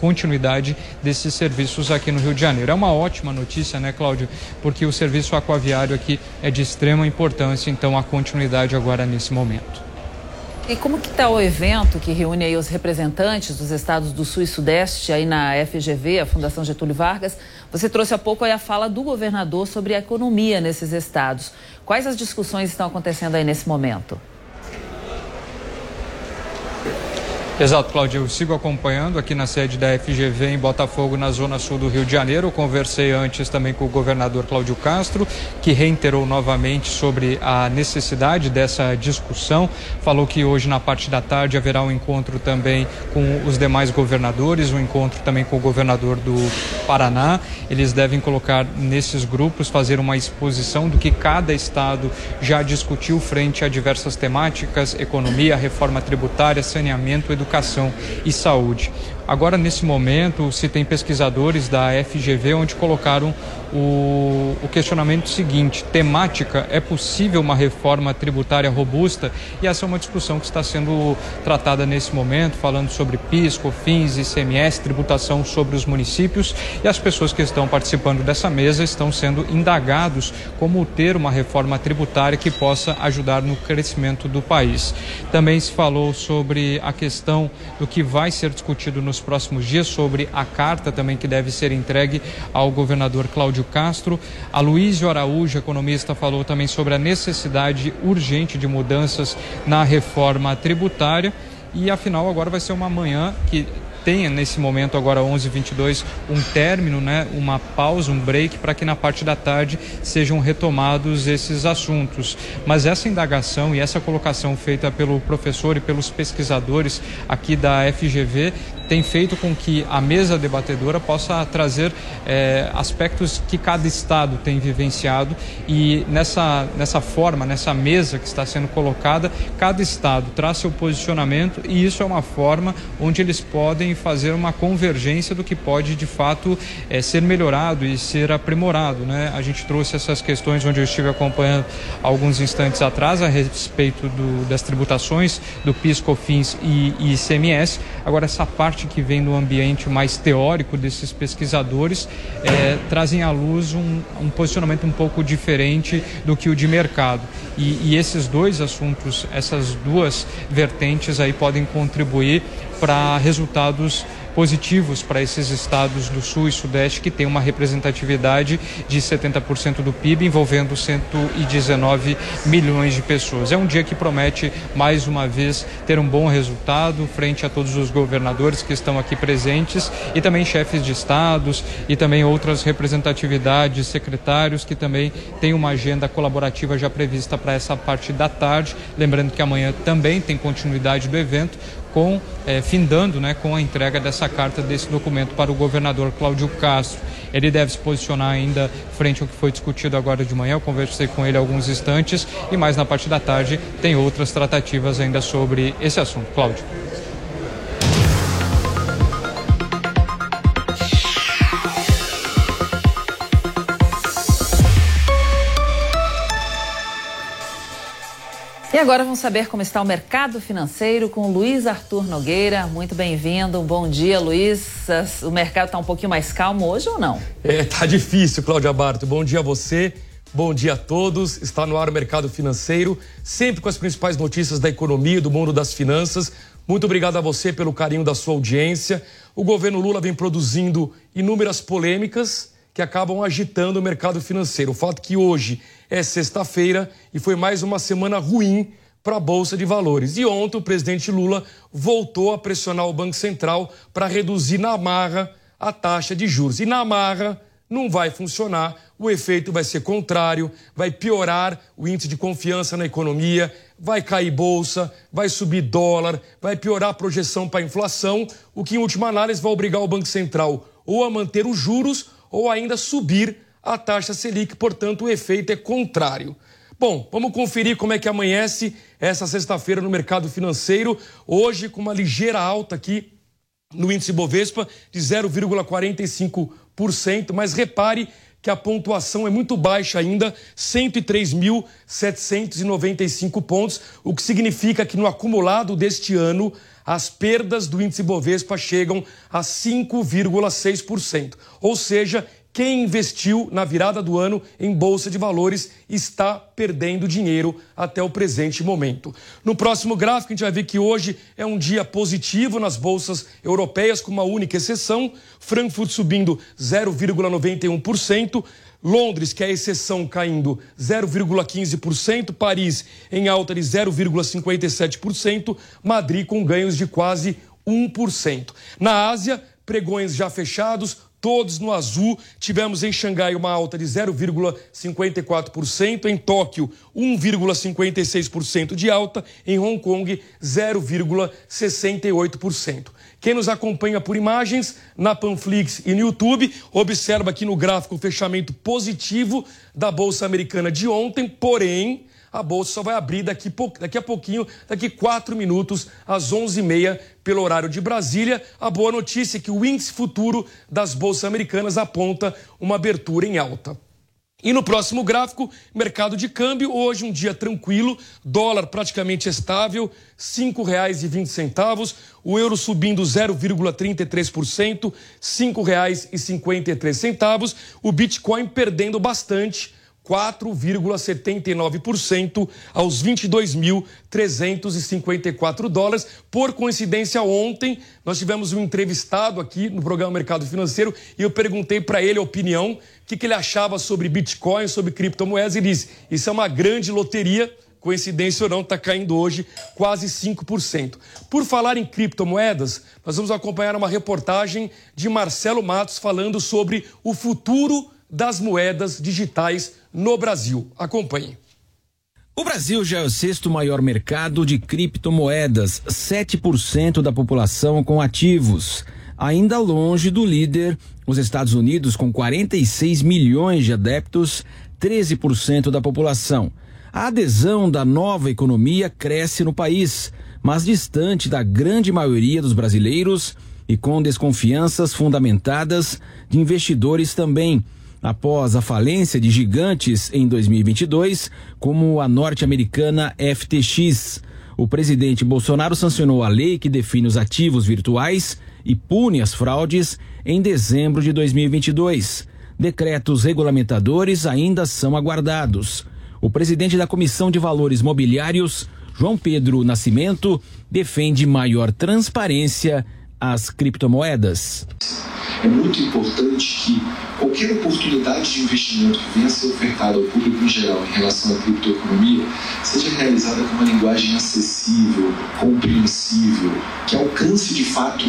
continuidade desses serviços aqui no Rio de Janeiro. É uma ótima notícia, né, Cláudio? Porque o serviço aquaviário aqui é de extrema importância, então a continuidade agora nesse momento. E como que está o evento que reúne os representantes dos estados do Sul e Sudeste aí na FGV, a Fundação Getúlio Vargas? Você trouxe há pouco a fala do governador sobre a economia nesses estados. Quais as discussões estão acontecendo aí nesse momento? Exato, Cláudio. Eu sigo acompanhando aqui na sede da FGV em Botafogo, na zona sul do Rio de Janeiro. Eu conversei antes também com o governador Cláudio Castro, que reiterou novamente sobre a necessidade dessa discussão. Falou que hoje, na parte da tarde, haverá um encontro também com os demais governadores, um encontro também com o governador do Paraná. Eles devem colocar nesses grupos, fazer uma exposição do que cada estado já discutiu frente a diversas temáticas: economia, reforma tributária, saneamento, educação educação e saúde. Agora, nesse momento, se tem pesquisadores da FGV onde colocaram o, o, questionamento seguinte: temática, é possível uma reforma tributária robusta? E essa é uma discussão que está sendo tratada nesse momento, falando sobre PIS, COFINS, ICMS, tributação sobre os municípios. E as pessoas que estão participando dessa mesa estão sendo indagados como ter uma reforma tributária que possa ajudar no crescimento do país. Também se falou sobre a questão do que vai ser discutido no nos próximos dias sobre a carta também que deve ser entregue ao governador Cláudio Castro. A Luísio Araújo, economista, falou também sobre a necessidade urgente de mudanças na reforma tributária. E afinal, agora vai ser uma manhã que tenha nesse momento agora 11:22 um término, né, uma pausa, um break para que na parte da tarde sejam retomados esses assuntos. Mas essa indagação e essa colocação feita pelo professor e pelos pesquisadores aqui da FGV tem feito com que a mesa debatedora possa trazer é, aspectos que cada estado tem vivenciado e nessa, nessa forma, nessa mesa que está sendo colocada, cada estado traz seu posicionamento e isso é uma forma onde eles podem fazer uma convergência do que pode de fato é, ser melhorado e ser aprimorado. Né? A gente trouxe essas questões onde eu estive acompanhando alguns instantes atrás a respeito do, das tributações do PIS, COFINS e, e ICMS. Agora, essa parte que vem do ambiente mais teórico desses pesquisadores é, trazem à luz um, um, posicionamento um pouco diferente do que o de mercado. E, e esses dois assuntos, essas duas vertentes aí podem contribuir para resultados positivos para esses estados do Sul e Sudeste que têm uma representatividade de 70% do PIB, envolvendo 119 milhões de pessoas. É um dia que promete, mais uma vez, ter um bom resultado frente a todos os governadores que estão aqui presentes e também chefes de estados e também outras representatividades, secretários que também têm uma agenda colaborativa já prevista para essa parte da tarde. Lembrando que amanhã também tem continuidade do evento com eh, findando né, com a entrega dessa carta, desse documento para o governador Cláudio Castro. Ele deve se posicionar ainda frente ao que foi discutido agora de manhã. Eu conversei com ele alguns instantes e mais na parte da tarde tem outras tratativas ainda sobre esse assunto. Cláudio. E agora vamos saber como está o mercado financeiro com Luiz Arthur Nogueira. Muito bem-vindo. Bom dia, Luiz. O mercado está um pouquinho mais calmo hoje ou não? É, tá difícil, Cláudia Barto. Bom dia a você. Bom dia a todos. Está no ar o mercado financeiro, sempre com as principais notícias da economia, do mundo das finanças. Muito obrigado a você pelo carinho da sua audiência. O governo Lula vem produzindo inúmeras polêmicas que acabam agitando o mercado financeiro. O fato que hoje é sexta-feira e foi mais uma semana ruim para a Bolsa de Valores. E ontem o presidente Lula voltou a pressionar o Banco Central para reduzir na marra a taxa de juros. E na marra não vai funcionar, o efeito vai ser contrário, vai piorar o índice de confiança na economia, vai cair bolsa, vai subir dólar, vai piorar a projeção para a inflação, o que em última análise vai obrigar o Banco Central ou a manter os juros ou ainda subir a taxa Selic, portanto, o efeito é contrário. Bom, vamos conferir como é que amanhece essa sexta-feira no mercado financeiro. Hoje, com uma ligeira alta aqui no índice Bovespa de 0,45%, mas repare que a pontuação é muito baixa ainda, 103.795 pontos, o que significa que no acumulado deste ano as perdas do índice Bovespa chegam a 5,6%. Ou seja, quem investiu na virada do ano em bolsa de valores está perdendo dinheiro até o presente momento. No próximo gráfico, a gente vai ver que hoje é um dia positivo nas bolsas europeias, com uma única exceção: Frankfurt subindo 0,91%. Londres, que é a exceção, caindo 0,15%, Paris em alta de 0,57%, Madrid com ganhos de quase 1%. Na Ásia, pregões já fechados, todos no azul. Tivemos em Xangai uma alta de 0,54%, em Tóquio 1,56% de alta, em Hong Kong 0,68%. Quem nos acompanha por imagens na Panflix e no YouTube, observa aqui no gráfico o fechamento positivo da Bolsa Americana de ontem, porém a bolsa só vai abrir daqui, daqui a pouquinho, daqui quatro minutos, às 11h30, pelo horário de Brasília. A boa notícia é que o índice futuro das bolsas americanas aponta uma abertura em alta. E no próximo gráfico, mercado de câmbio, hoje um dia tranquilo, dólar praticamente estável, R$ 5,20, o euro subindo 0,33%, R$ 5,53, o Bitcoin perdendo bastante, 4,79% aos 22.354 dólares. Por coincidência, ontem nós tivemos um entrevistado aqui no programa Mercado Financeiro e eu perguntei para ele a opinião, o que, que ele achava sobre Bitcoin, sobre criptomoedas, e disse: Isso é uma grande loteria. Coincidência ou não, está caindo hoje quase 5%. Por falar em criptomoedas, nós vamos acompanhar uma reportagem de Marcelo Matos falando sobre o futuro das moedas digitais no Brasil. Acompanhe. O Brasil já é o sexto maior mercado de criptomoedas, 7% da população com ativos. Ainda longe do líder, os Estados Unidos, com 46 milhões de adeptos, 13% da população. A adesão da nova economia cresce no país, mas distante da grande maioria dos brasileiros e com desconfianças fundamentadas de investidores também após a falência de gigantes em 2022, como a norte-americana FTX. O presidente Bolsonaro sancionou a lei que define os ativos virtuais e pune as fraudes em dezembro de 2022. Decretos regulamentadores ainda são aguardados. O presidente da Comissão de Valores Mobiliários, João Pedro Nascimento, defende maior transparência às criptomoedas. É muito importante que qualquer oportunidade de investimento que venha a ser ofertada ao público em geral em relação à criptoeconomia seja realizada com uma linguagem acessível, compreensível, que alcance de fato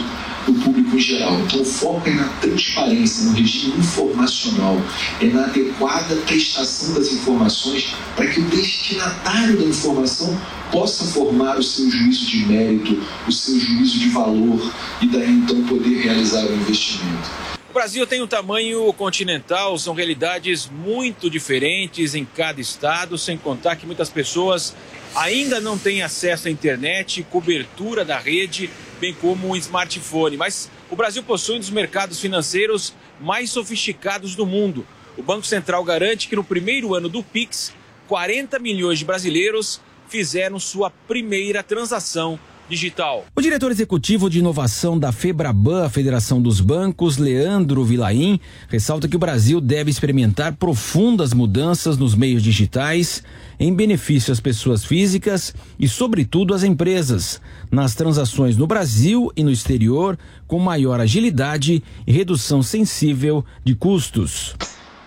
o público geral. Então, o foco é na transparência, no regime informacional, é na adequada prestação das informações para que o destinatário da informação possa formar o seu juízo de mérito, o seu juízo de valor e daí então poder realizar o investimento. O Brasil tem um tamanho continental, são realidades muito diferentes em cada estado, sem contar que muitas pessoas ainda não têm acesso à internet, cobertura da rede, bem como um smartphone. Mas o Brasil possui um dos mercados financeiros mais sofisticados do mundo. O Banco Central garante que no primeiro ano do Pix, 40 milhões de brasileiros fizeram sua primeira transação digital. O diretor executivo de inovação da Febraban, a Federação dos Bancos, Leandro Vilaim, ressalta que o Brasil deve experimentar profundas mudanças nos meios digitais em benefício às pessoas físicas e, sobretudo, às empresas, nas transações no Brasil e no exterior, com maior agilidade e redução sensível de custos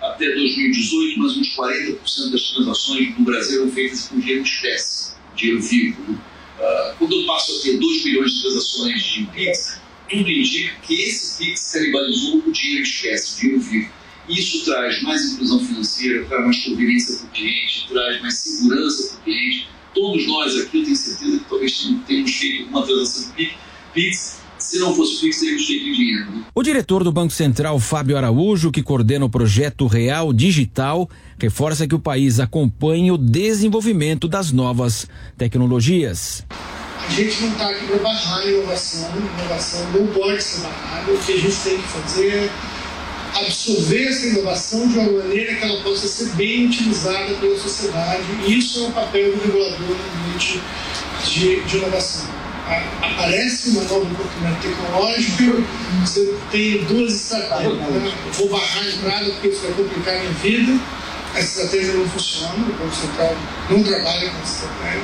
até 2018, mais uns 40% das transações no Brasil eram feitas com dinheiro espécie, dinheiro vivo. Né? Quando eu passo a ter 2 milhões de transações de PIX, tudo indica que esse PIX canibalizou o dinheiro em espécie, dinheiro vivo. Isso traz mais inclusão financeira, traz mais conveniência para o cliente, traz mais segurança para o cliente. Todos nós aqui, eu tenho certeza que talvez tenhamos feito uma transação de PIX se não fosse fixo, seria cheio de dinheiro. Né? O diretor do Banco Central, Fábio Araújo, que coordena o projeto Real Digital, reforça que o país acompanha o desenvolvimento das novas tecnologias. A gente não está aqui para barrar a inovação, a inovação não pode ser barrada. O que a gente tem que fazer é absorver essa inovação de uma maneira que ela possa ser bem utilizada pela sociedade. E isso é o papel do regulador no ambiente de, de inovação aparece uma nova oportunidade tecnológica, você tem duas estratégias. Vou barrar a entrada porque isso vai complicar a minha vida. Essa estratégia não funciona, o Banco Central não trabalha com essa estratégia.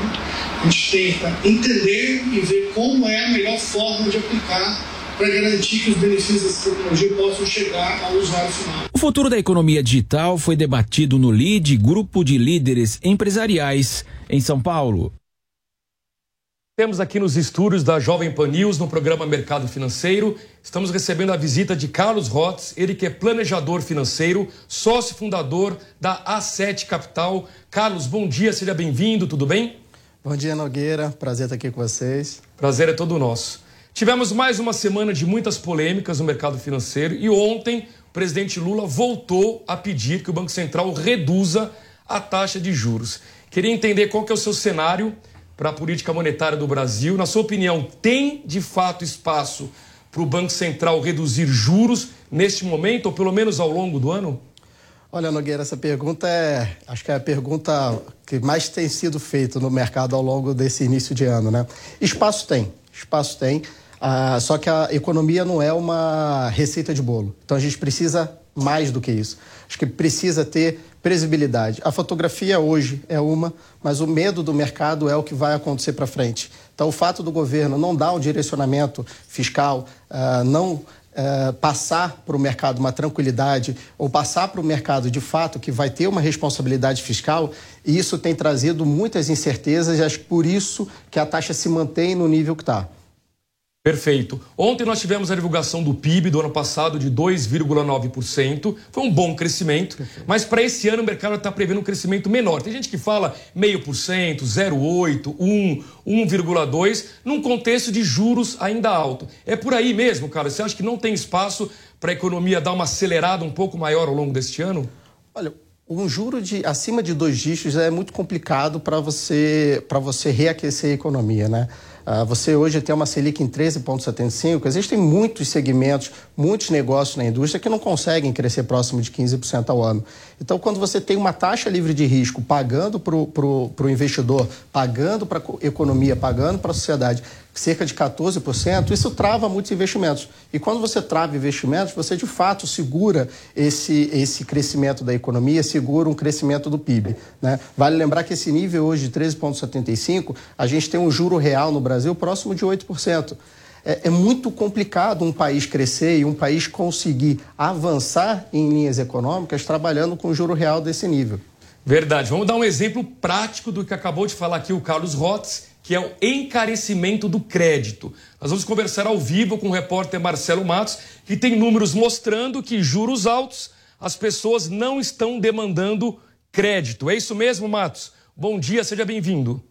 A gente tenta entender e ver como é a melhor forma de aplicar para garantir que os benefícios dessa tecnologia possam chegar ao usuário final. O futuro da economia digital foi debatido no LID, Grupo de Líderes Empresariais, em São Paulo. Temos aqui nos estúdios da Jovem Pan News, no programa Mercado Financeiro, estamos recebendo a visita de Carlos Rotz, ele que é planejador financeiro, sócio fundador da A7 Capital. Carlos, bom dia, seja bem-vindo, tudo bem? Bom dia, Nogueira, prazer estar aqui com vocês. Prazer é todo nosso. Tivemos mais uma semana de muitas polêmicas no mercado financeiro e ontem o presidente Lula voltou a pedir que o Banco Central reduza a taxa de juros. Queria entender qual que é o seu cenário para a política monetária do Brasil? Na sua opinião, tem de fato espaço para o Banco Central reduzir juros neste momento, ou pelo menos ao longo do ano? Olha, Nogueira, essa pergunta é, acho que é a pergunta que mais tem sido feita no mercado ao longo desse início de ano, né? Espaço tem, espaço tem, ah, só que a economia não é uma receita de bolo. Então a gente precisa mais do que isso. Acho que precisa ter previsibilidade. A fotografia hoje é uma, mas o medo do mercado é o que vai acontecer para frente. Então, o fato do governo não dar um direcionamento fiscal, uh, não uh, passar para o mercado uma tranquilidade, ou passar para o mercado de fato que vai ter uma responsabilidade fiscal, isso tem trazido muitas incertezas e acho por isso que a taxa se mantém no nível que está. Perfeito. Ontem nós tivemos a divulgação do PIB do ano passado de 2,9%. Foi um bom crescimento, Perfeito. mas para esse ano o mercado está prevendo um crescimento menor. Tem gente que fala 0,5%, 0,8%, 1%, 1,2%, num contexto de juros ainda alto. É por aí mesmo, cara? Você acha que não tem espaço para a economia dar uma acelerada um pouco maior ao longo deste ano? Olha, um juro de acima de dois dígitos é muito complicado para você, você reaquecer a economia, né? Ah, você hoje tem uma Selic em 13,75. Existem muitos segmentos, muitos negócios na indústria que não conseguem crescer próximo de 15% ao ano. Então, quando você tem uma taxa livre de risco pagando para o investidor, pagando para a economia, pagando para a sociedade, cerca de 14%, isso trava muitos investimentos. E quando você trava investimentos, você de fato segura esse, esse crescimento da economia, segura um crescimento do PIB. Né? Vale lembrar que esse nível hoje de 13,75, a gente tem um juro real no Brasil próximo de 8%. É, é muito complicado um país crescer e um país conseguir avançar em linhas econômicas trabalhando com juro real desse nível. Verdade. Vamos dar um exemplo prático do que acabou de falar aqui o Carlos Rotz que é o encarecimento do crédito. Nós vamos conversar ao vivo com o repórter Marcelo Matos, que tem números mostrando que juros altos, as pessoas não estão demandando crédito. É isso mesmo, Matos? Bom dia, seja bem-vindo.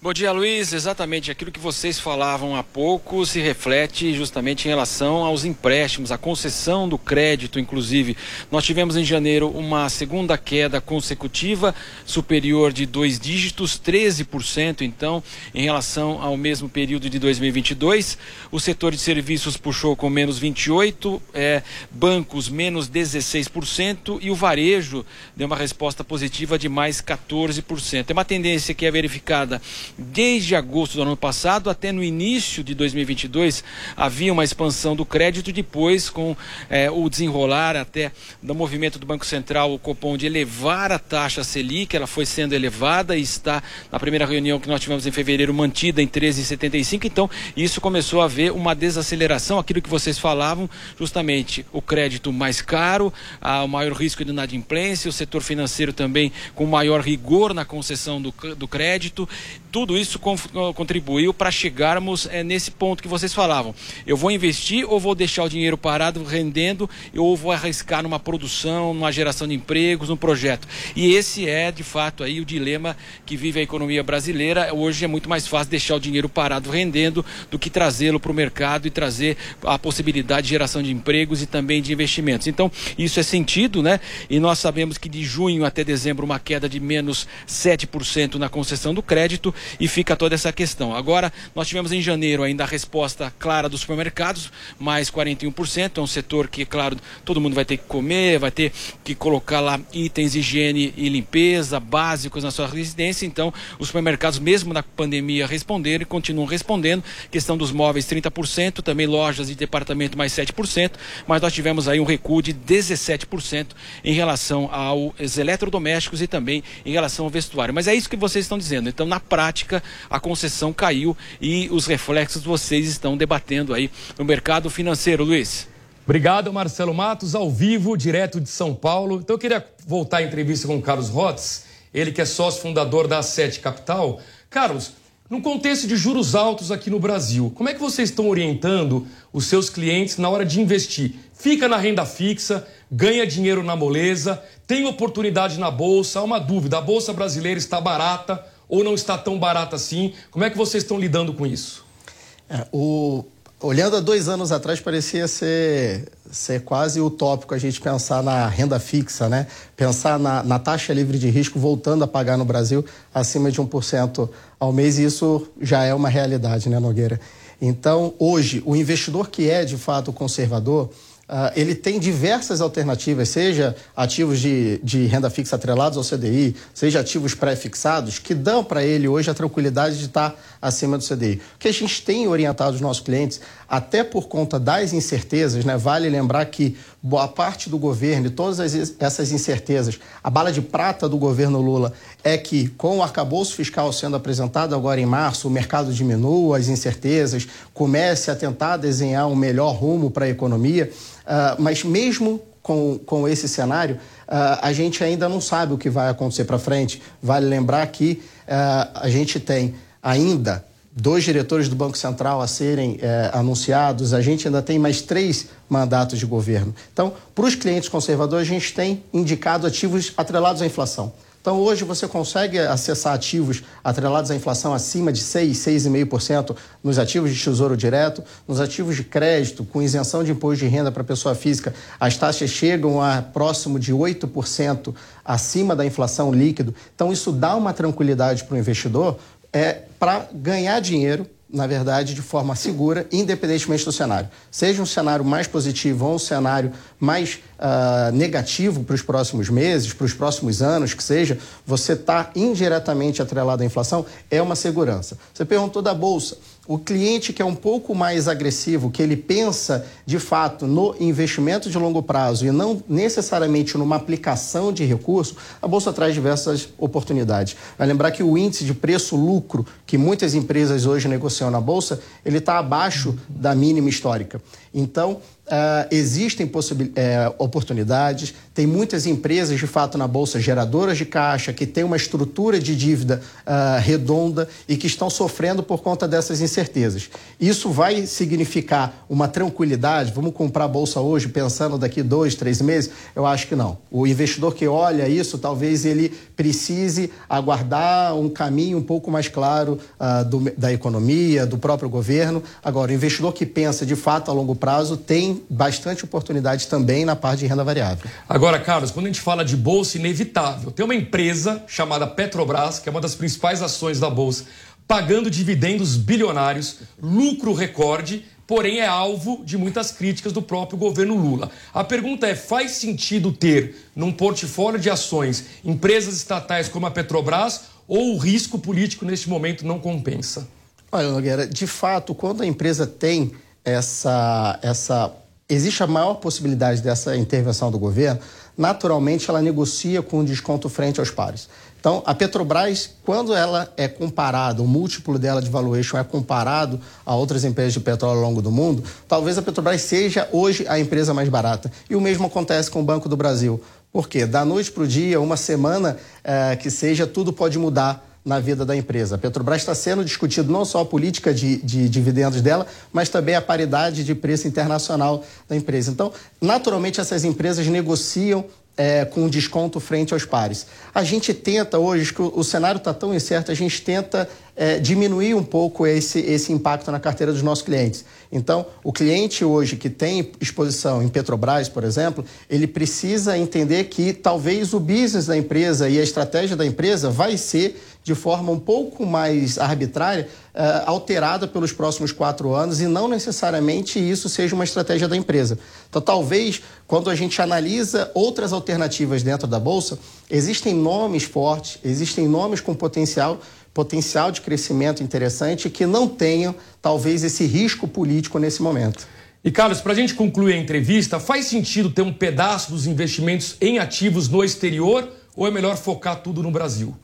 Bom dia, Luiz. Exatamente aquilo que vocês falavam há pouco se reflete justamente em relação aos empréstimos, a concessão do crédito, inclusive. Nós tivemos em janeiro uma segunda queda consecutiva, superior de dois dígitos, 13%, então, em relação ao mesmo período de 2022. O setor de serviços puxou com menos 28%, é, bancos menos 16% e o varejo deu uma resposta positiva de mais 14%. É uma tendência que é verificada Desde agosto do ano passado até no início de 2022 havia uma expansão do crédito, depois com é, o desenrolar até do movimento do Banco Central, o Copom, de elevar a taxa Selic, ela foi sendo elevada e está na primeira reunião que nós tivemos em fevereiro mantida em 13,75, então isso começou a haver uma desaceleração, aquilo que vocês falavam, justamente o crédito mais caro, a, o maior risco de inadimplência, o setor financeiro também com maior rigor na concessão do, do crédito, tudo isso contribuiu para chegarmos é, nesse ponto que vocês falavam. Eu vou investir ou vou deixar o dinheiro parado rendendo ou vou arriscar numa produção, numa geração de empregos, num projeto. E esse é, de fato, aí o dilema que vive a economia brasileira. Hoje é muito mais fácil deixar o dinheiro parado rendendo do que trazê-lo para o mercado e trazer a possibilidade de geração de empregos e também de investimentos. Então, isso é sentido, né? E nós sabemos que de junho até dezembro uma queda de menos 7% na concessão do crédito e fica toda essa questão. Agora, nós tivemos em janeiro ainda a resposta clara dos supermercados, mais 41%, é um setor que, claro, todo mundo vai ter que comer, vai ter que colocar lá itens de higiene e limpeza básicos na sua residência, então os supermercados, mesmo na pandemia, responderam e continuam respondendo. Questão dos móveis, 30%, também lojas e departamento, mais 7%, mas nós tivemos aí um recuo de 17% em relação aos eletrodomésticos e também em relação ao vestuário. Mas é isso que vocês estão dizendo. Então, na prática, prática a concessão caiu e os reflexos vocês estão debatendo aí no mercado financeiro, Luiz. Obrigado, Marcelo Matos, ao vivo, direto de São Paulo. Então eu queria voltar à entrevista com o Carlos Rotz, ele que é sócio fundador da Sete Capital. Carlos, no contexto de juros altos aqui no Brasil, como é que vocês estão orientando os seus clientes na hora de investir? Fica na renda fixa, ganha dinheiro na moleza, tem oportunidade na bolsa? Há uma dúvida: a bolsa brasileira está barata ou não está tão barata assim? Como é que vocês estão lidando com isso? É, o, olhando há dois anos atrás, parecia ser, ser quase utópico a gente pensar na renda fixa, né? Pensar na, na taxa livre de risco voltando a pagar no Brasil acima de 1% ao mês, e isso já é uma realidade, né, Nogueira? Então, hoje, o investidor que é de fato conservador, Uh, ele tem diversas alternativas, seja ativos de, de renda fixa atrelados ao CDI, seja ativos pré-fixados, que dão para ele hoje a tranquilidade de estar acima do CDI. O que a gente tem orientado os nossos clientes, até por conta das incertezas, né, vale lembrar que boa parte do governo e todas as, essas incertezas, a bala de prata do governo Lula é que, com o arcabouço fiscal sendo apresentado agora em março, o mercado diminua as incertezas, comece a tentar desenhar um melhor rumo para a economia. Uh, mas mesmo com, com esse cenário, uh, a gente ainda não sabe o que vai acontecer para frente. Vale lembrar que uh, a gente tem ainda dois diretores do Banco Central a serem é, anunciados, a gente ainda tem mais três mandatos de governo. Então, para os clientes conservadores, a gente tem indicado ativos atrelados à inflação. Então, hoje você consegue acessar ativos atrelados à inflação acima de 6, 6,5% nos ativos de tesouro direto, nos ativos de crédito, com isenção de imposto de renda para pessoa física, as taxas chegam a próximo de 8% acima da inflação líquido. Então, isso dá uma tranquilidade para o investidor é, para ganhar dinheiro na verdade, de forma segura, independentemente do cenário. Seja um cenário mais positivo ou um cenário mais uh, negativo para os próximos meses, para os próximos anos, que seja, você está indiretamente atrelado à inflação, é uma segurança. Você perguntou da Bolsa. O cliente que é um pouco mais agressivo, que ele pensa de fato no investimento de longo prazo e não necessariamente numa aplicação de recurso, a bolsa traz diversas oportunidades. Vai lembrar que o índice de preço-lucro que muitas empresas hoje negociam na bolsa, ele está abaixo da mínima histórica. Então, Uh, existem uh, oportunidades, tem muitas empresas de fato na Bolsa geradoras de caixa que têm uma estrutura de dívida uh, redonda e que estão sofrendo por conta dessas incertezas. Isso vai significar uma tranquilidade? Vamos comprar a Bolsa hoje pensando daqui dois, três meses? Eu acho que não. O investidor que olha isso, talvez ele precise aguardar um caminho um pouco mais claro do, da economia, do próprio governo. Agora, o investidor que pensa de fato a longo prazo tem bastante oportunidade também na parte de renda variável. Agora, Carlos, quando a gente fala de bolsa, inevitável. Tem uma empresa chamada Petrobras, que é uma das principais ações da bolsa, pagando dividendos bilionários, lucro recorde, porém é alvo de muitas críticas do próprio governo Lula. A pergunta é: faz sentido ter num portfólio de ações empresas estatais como a Petrobras ou o risco político neste momento não compensa? Olha, Nogueira, de fato, quando a empresa tem essa, essa existe a maior possibilidade dessa intervenção do governo, naturalmente ela negocia com desconto frente aos pares. Então, a Petrobras, quando ela é comparada, o múltiplo dela de valuation é comparado a outras empresas de petróleo ao longo do mundo, talvez a Petrobras seja hoje a empresa mais barata. E o mesmo acontece com o Banco do Brasil. Por quê? Da noite para o dia, uma semana é, que seja, tudo pode mudar na vida da empresa. A Petrobras está sendo discutido não só a política de, de dividendos dela, mas também a paridade de preço internacional da empresa. Então, naturalmente, essas empresas negociam é, com desconto frente aos pares. A gente tenta hoje, que o, o cenário está tão incerto, a gente tenta é, diminuir um pouco esse, esse impacto na carteira dos nossos clientes. Então, o cliente hoje que tem exposição em Petrobras, por exemplo, ele precisa entender que talvez o business da empresa e a estratégia da empresa vai ser de forma um pouco mais arbitrária, uh, alterada pelos próximos quatro anos e não necessariamente isso seja uma estratégia da empresa. Então, talvez, quando a gente analisa outras alternativas dentro da Bolsa, existem nomes fortes, existem nomes com potencial potencial de crescimento interessante que não tenham, talvez, esse risco político nesse momento. E, Carlos, para a gente concluir a entrevista, faz sentido ter um pedaço dos investimentos em ativos no exterior ou é melhor focar tudo no Brasil?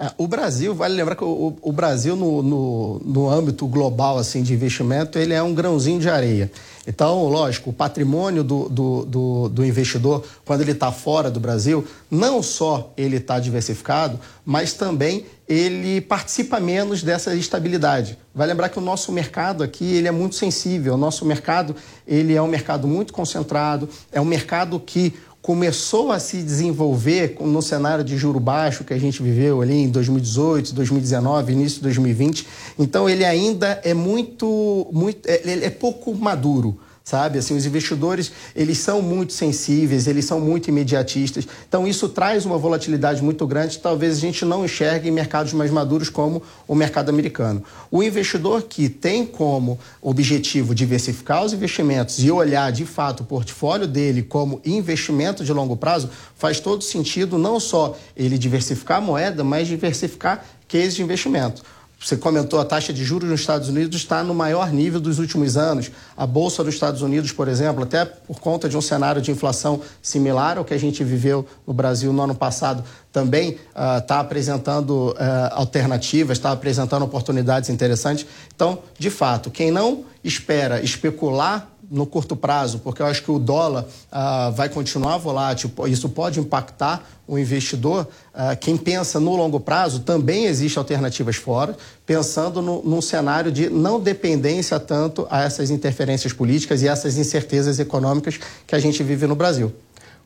É, o Brasil, vale lembrar que o, o Brasil, no, no, no, âmbito global assim, de investimento, ele é um grãozinho de areia. Então, lógico, o patrimônio do, do, do, do investidor, quando ele está fora do Brasil, não só ele está diversificado, mas também ele participa menos dessa estabilidade. Vai lembrar que o nosso mercado aqui ele é muito sensível. O nosso mercado ele é um mercado muito concentrado, é um mercado que começou a se desenvolver no cenário de juro baixo que a gente viveu ali em 2018, 2019, início de 2020. Então ele ainda é muito, muito ele é pouco maduro sabe? Assim, os investidores, eles são muito sensíveis, eles são muito imediatistas. Então, isso traz uma volatilidade muito grande, talvez a gente não enxergue em mercados mais maduros como o mercado americano. O investidor que tem como objetivo diversificar os investimentos e olhar, de fato, o portfólio dele como investimento de longo prazo, faz todo sentido não só ele diversificar a moeda, mas diversificar case de investimento. Você comentou a taxa de juros nos Estados Unidos está no maior nível dos últimos anos. A bolsa dos Estados Unidos, por exemplo, até por conta de um cenário de inflação similar ao que a gente viveu no Brasil no ano passado, também está uh, apresentando uh, alternativas, está apresentando oportunidades interessantes. Então, de fato, quem não espera especular no curto prazo, porque eu acho que o dólar ah, vai continuar volátil, isso pode impactar o investidor. Ah, quem pensa no longo prazo também existe alternativas fora, pensando no, num cenário de não dependência tanto a essas interferências políticas e essas incertezas econômicas que a gente vive no Brasil.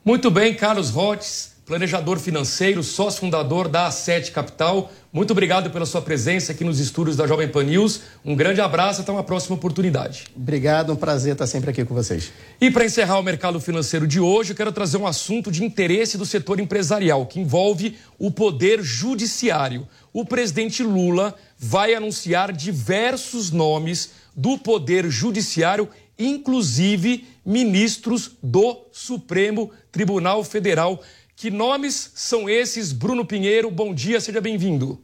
Muito bem, Carlos Rotes planejador financeiro, sócio fundador da A7 Capital. Muito obrigado pela sua presença aqui nos estúdios da Jovem Pan News. Um grande abraço, até uma próxima oportunidade. Obrigado, um prazer estar sempre aqui com vocês. E para encerrar o mercado financeiro de hoje, eu quero trazer um assunto de interesse do setor empresarial, que envolve o poder judiciário. O presidente Lula vai anunciar diversos nomes do poder judiciário, inclusive ministros do Supremo Tribunal Federal. Que nomes são esses? Bruno Pinheiro, bom dia, seja bem-vindo.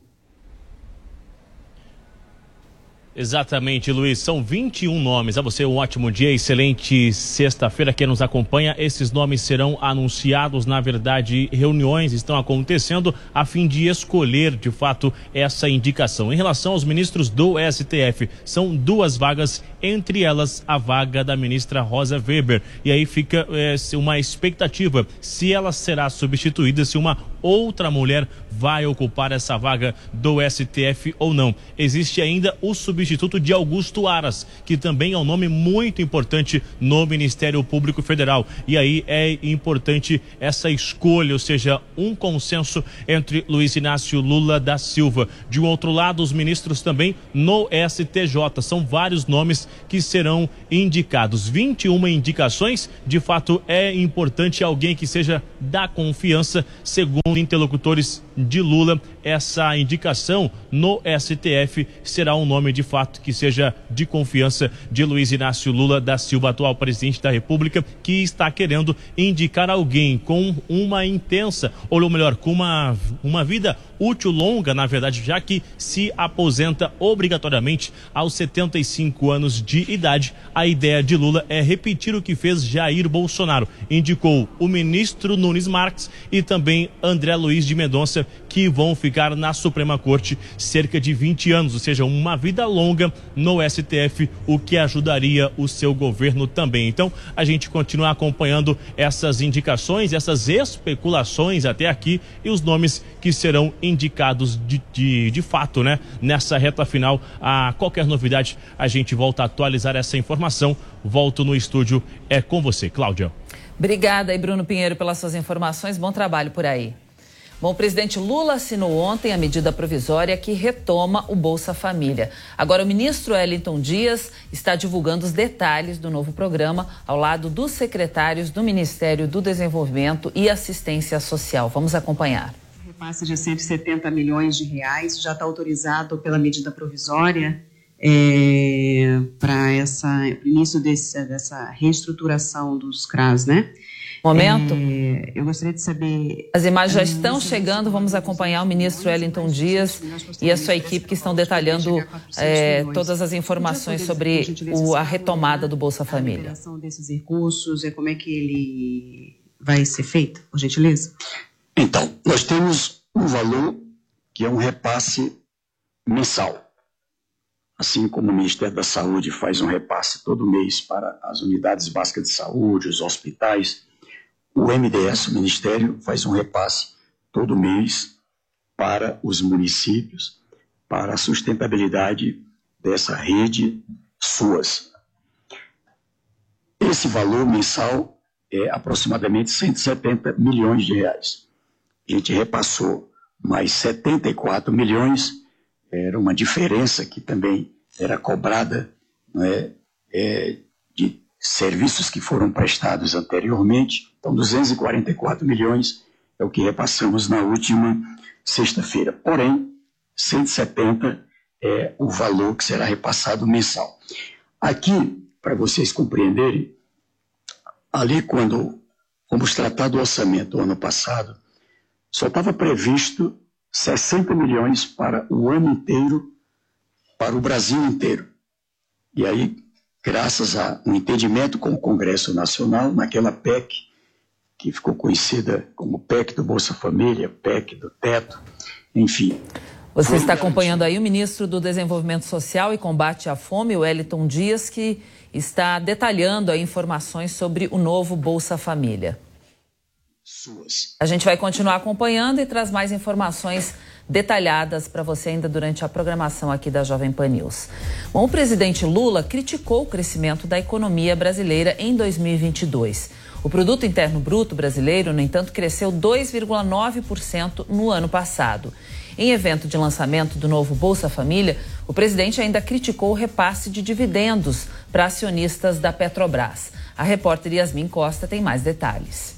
Exatamente, Luiz. São 21 nomes. A você um ótimo dia, excelente sexta-feira que nos acompanha. Esses nomes serão anunciados, na verdade, reuniões estão acontecendo a fim de escolher, de fato, essa indicação. Em relação aos ministros do STF, são duas vagas, entre elas a vaga da ministra Rosa Weber. E aí fica é, uma expectativa se ela será substituída, se uma outra mulher vai ocupar essa vaga do STF ou não. Existe ainda o substituto de Augusto Aras, que também é um nome muito importante no Ministério Público Federal. E aí é importante essa escolha, ou seja, um consenso entre Luiz Inácio Lula da Silva. De um outro lado, os ministros também no STJ. São vários nomes que serão indicados. 21 indicações. De fato, é importante alguém que seja da confiança, segundo interlocutores de Lula, essa indicação no STF será um nome de fato que seja de confiança de Luiz Inácio Lula da Silva, atual presidente da República, que está querendo indicar alguém com uma intensa, ou melhor, com uma, uma vida útil longa, na verdade, já que se aposenta obrigatoriamente aos 75 anos de idade. A ideia de Lula é repetir o que fez Jair Bolsonaro. Indicou o ministro Nunes Marques e também André Luiz de Mendonça, que vão ficar na Suprema Corte cerca de 20 anos, ou seja, uma vida longa no STF, o que ajudaria o seu governo também. Então, a gente continua acompanhando essas indicações, essas especulações até aqui e os nomes que serão indicados de, de, de fato, né? Nessa reta final, a qualquer novidade, a gente volta a atualizar essa informação. Volto no estúdio, é com você, Cláudia. Obrigada aí, Bruno Pinheiro, pelas suas informações. Bom trabalho por aí. Bom, o presidente Lula assinou ontem a medida provisória que retoma o Bolsa Família. Agora, o ministro Wellington Dias está divulgando os detalhes do novo programa ao lado dos secretários do Ministério do Desenvolvimento e Assistência Social. Vamos acompanhar. O repasse de 170 milhões de reais já está autorizado pela medida provisória é, para essa início desse, dessa reestruturação dos CRAS, né? Momento. É, eu gostaria de saber. As imagens já estão chegando. Vamos acompanhar o ministro Wellington Dias e a sua equipe que estão detalhando é, todas as informações sobre o, a retomada do Bolsa Família. A desses recursos é como é que ele vai ser feito, por gentileza? Então, nós temos um valor que é um repasse mensal. Assim como o Ministério da Saúde faz um repasse todo mês para as unidades básicas de saúde, os hospitais, o MDS, o Ministério, faz um repasse todo mês para os municípios, para a sustentabilidade dessa rede SUAS. Esse valor mensal é aproximadamente 170 milhões de reais. A gente repassou mais 74 milhões, era uma diferença que também era cobrada é, é, de serviços que foram prestados anteriormente. Então, 244 milhões é o que repassamos na última sexta-feira. Porém, 170 é o valor que será repassado mensal. Aqui, para vocês compreenderem, ali quando fomos tratar do orçamento do ano passado, só estava previsto 60 milhões para o ano inteiro, para o Brasil inteiro. E aí graças a um entendimento com o Congresso Nacional, naquela PEC, que ficou conhecida como PEC do Bolsa Família, PEC do Teto, enfim. Você está acompanhando aí o ministro do Desenvolvimento Social e Combate à Fome, Wellington Dias, que está detalhando aí informações sobre o novo Bolsa Família. Suas. A gente vai continuar acompanhando e traz mais informações detalhadas para você ainda durante a programação aqui da Jovem Pan News. Bom, o presidente Lula criticou o crescimento da economia brasileira em 2022. O produto interno bruto brasileiro, no entanto, cresceu 2,9% no ano passado. Em evento de lançamento do novo Bolsa Família, o presidente ainda criticou o repasse de dividendos para acionistas da Petrobras. A repórter Yasmin Costa tem mais detalhes.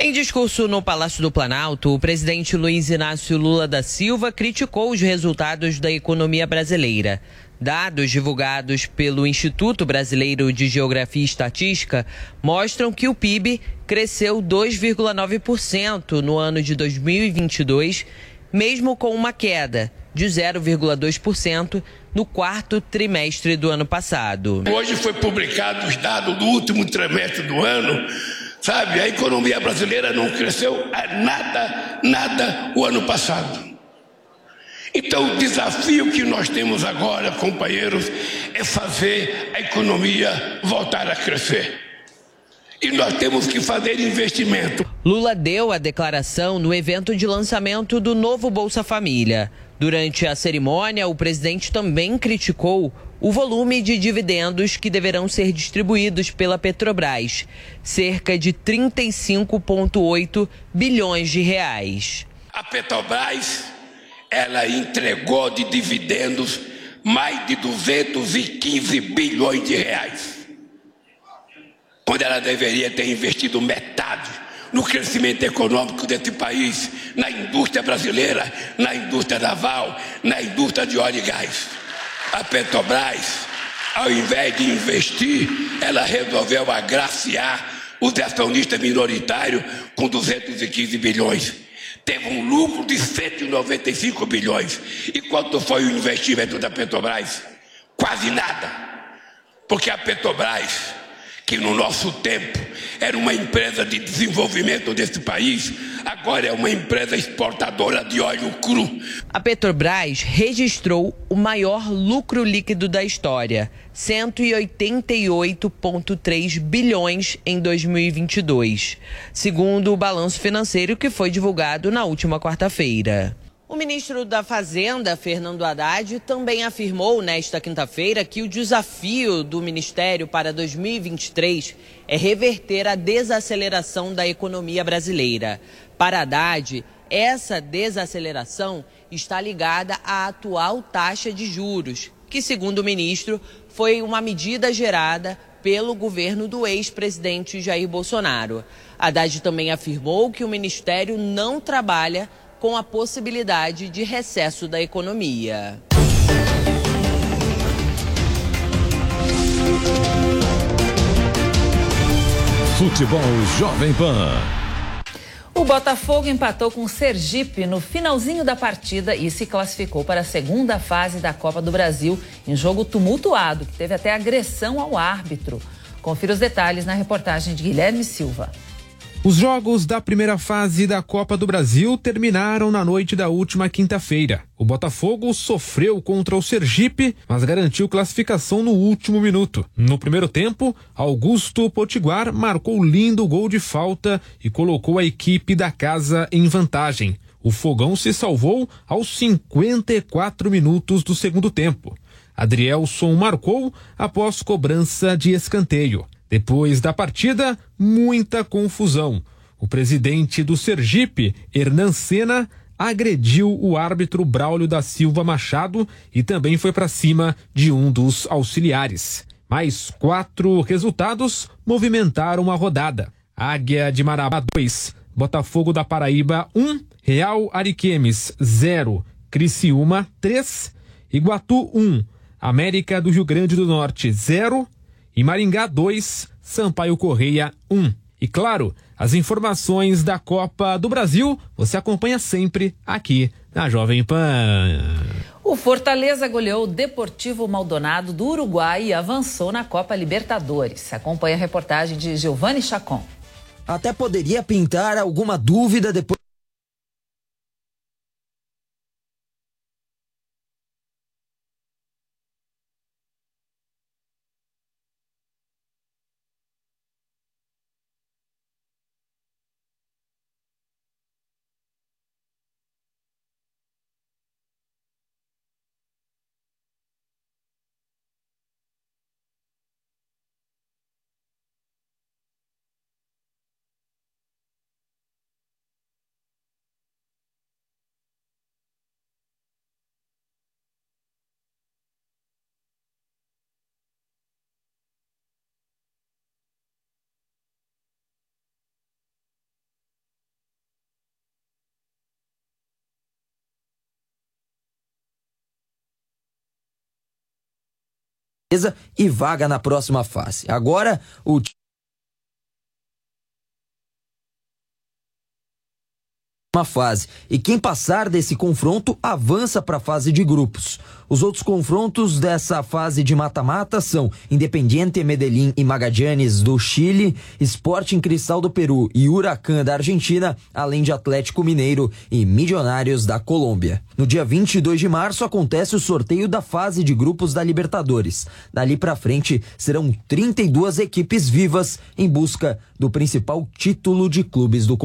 Em discurso no Palácio do Planalto, o presidente Luiz Inácio Lula da Silva criticou os resultados da economia brasileira. Dados divulgados pelo Instituto Brasileiro de Geografia e Estatística mostram que o PIB cresceu 2,9% no ano de 2022, mesmo com uma queda de 0,2% no quarto trimestre do ano passado. Hoje foi publicado os dados do último trimestre do ano Sabe, a economia brasileira não cresceu nada, nada o ano passado. Então, o desafio que nós temos agora, companheiros, é fazer a economia voltar a crescer. E nós temos que fazer investimento. Lula deu a declaração no evento de lançamento do novo Bolsa Família. Durante a cerimônia, o presidente também criticou o volume de dividendos que deverão ser distribuídos pela Petrobras, cerca de 35,8 bilhões de reais. A Petrobras, ela entregou de dividendos mais de 215 bilhões de reais. Quando ela deveria ter investido metade no crescimento econômico desse país, na indústria brasileira, na indústria naval, na indústria de óleo e gás. A Petrobras, ao invés de investir, ela resolveu agraciar os acionistas minoritários com 215 bilhões. Teve um lucro de 195 bilhões. E quanto foi o investimento da Petrobras? Quase nada. Porque a Petrobras que no nosso tempo era uma empresa de desenvolvimento desse país, agora é uma empresa exportadora de óleo cru. A Petrobras registrou o maior lucro líquido da história, 188,3 bilhões em 2022, segundo o balanço financeiro que foi divulgado na última quarta-feira. O ministro da Fazenda, Fernando Haddad, também afirmou nesta quinta-feira que o desafio do ministério para 2023 é reverter a desaceleração da economia brasileira. Para Haddad, essa desaceleração está ligada à atual taxa de juros, que, segundo o ministro, foi uma medida gerada pelo governo do ex-presidente Jair Bolsonaro. Haddad também afirmou que o ministério não trabalha com a possibilidade de recesso da economia. Futebol Jovem Pan. O Botafogo empatou com o Sergipe no finalzinho da partida e se classificou para a segunda fase da Copa do Brasil em jogo tumultuado, que teve até agressão ao árbitro. Confira os detalhes na reportagem de Guilherme Silva. Os jogos da primeira fase da Copa do Brasil terminaram na noite da última quinta-feira. O Botafogo sofreu contra o Sergipe, mas garantiu classificação no último minuto. No primeiro tempo, Augusto Potiguar marcou lindo gol de falta e colocou a equipe da casa em vantagem. O Fogão se salvou aos 54 minutos do segundo tempo. Adrielson marcou após cobrança de escanteio. Depois da partida, muita confusão. O presidente do Sergipe, Hernan Senna, agrediu o árbitro Braulio da Silva Machado e também foi para cima de um dos auxiliares. Mais quatro resultados movimentaram a rodada. Águia de Marabá 2, Botafogo da Paraíba 1, Real Ariquemes 0, Criciúma 3, Iguatu 1, América do Rio Grande do Norte 0, e Maringá 2, Sampaio Correia 1. E claro, as informações da Copa do Brasil você acompanha sempre aqui na Jovem Pan. O Fortaleza goleou o Deportivo Maldonado do Uruguai e avançou na Copa Libertadores. Acompanha a reportagem de Giovanni Chacon. Até poderia pintar alguma dúvida depois e vaga na próxima fase. Agora, o uma fase. E quem passar desse confronto avança para a fase de grupos. Os outros confrontos dessa fase de mata-mata são Independiente Medellín e Magallanes do Chile, Sporting Cristal do Peru e Huracan da Argentina, além de Atlético Mineiro e Milionários da Colômbia. No dia 22 de março acontece o sorteio da fase de grupos da Libertadores. Dali para frente serão 32 equipes vivas em busca do principal título de clubes do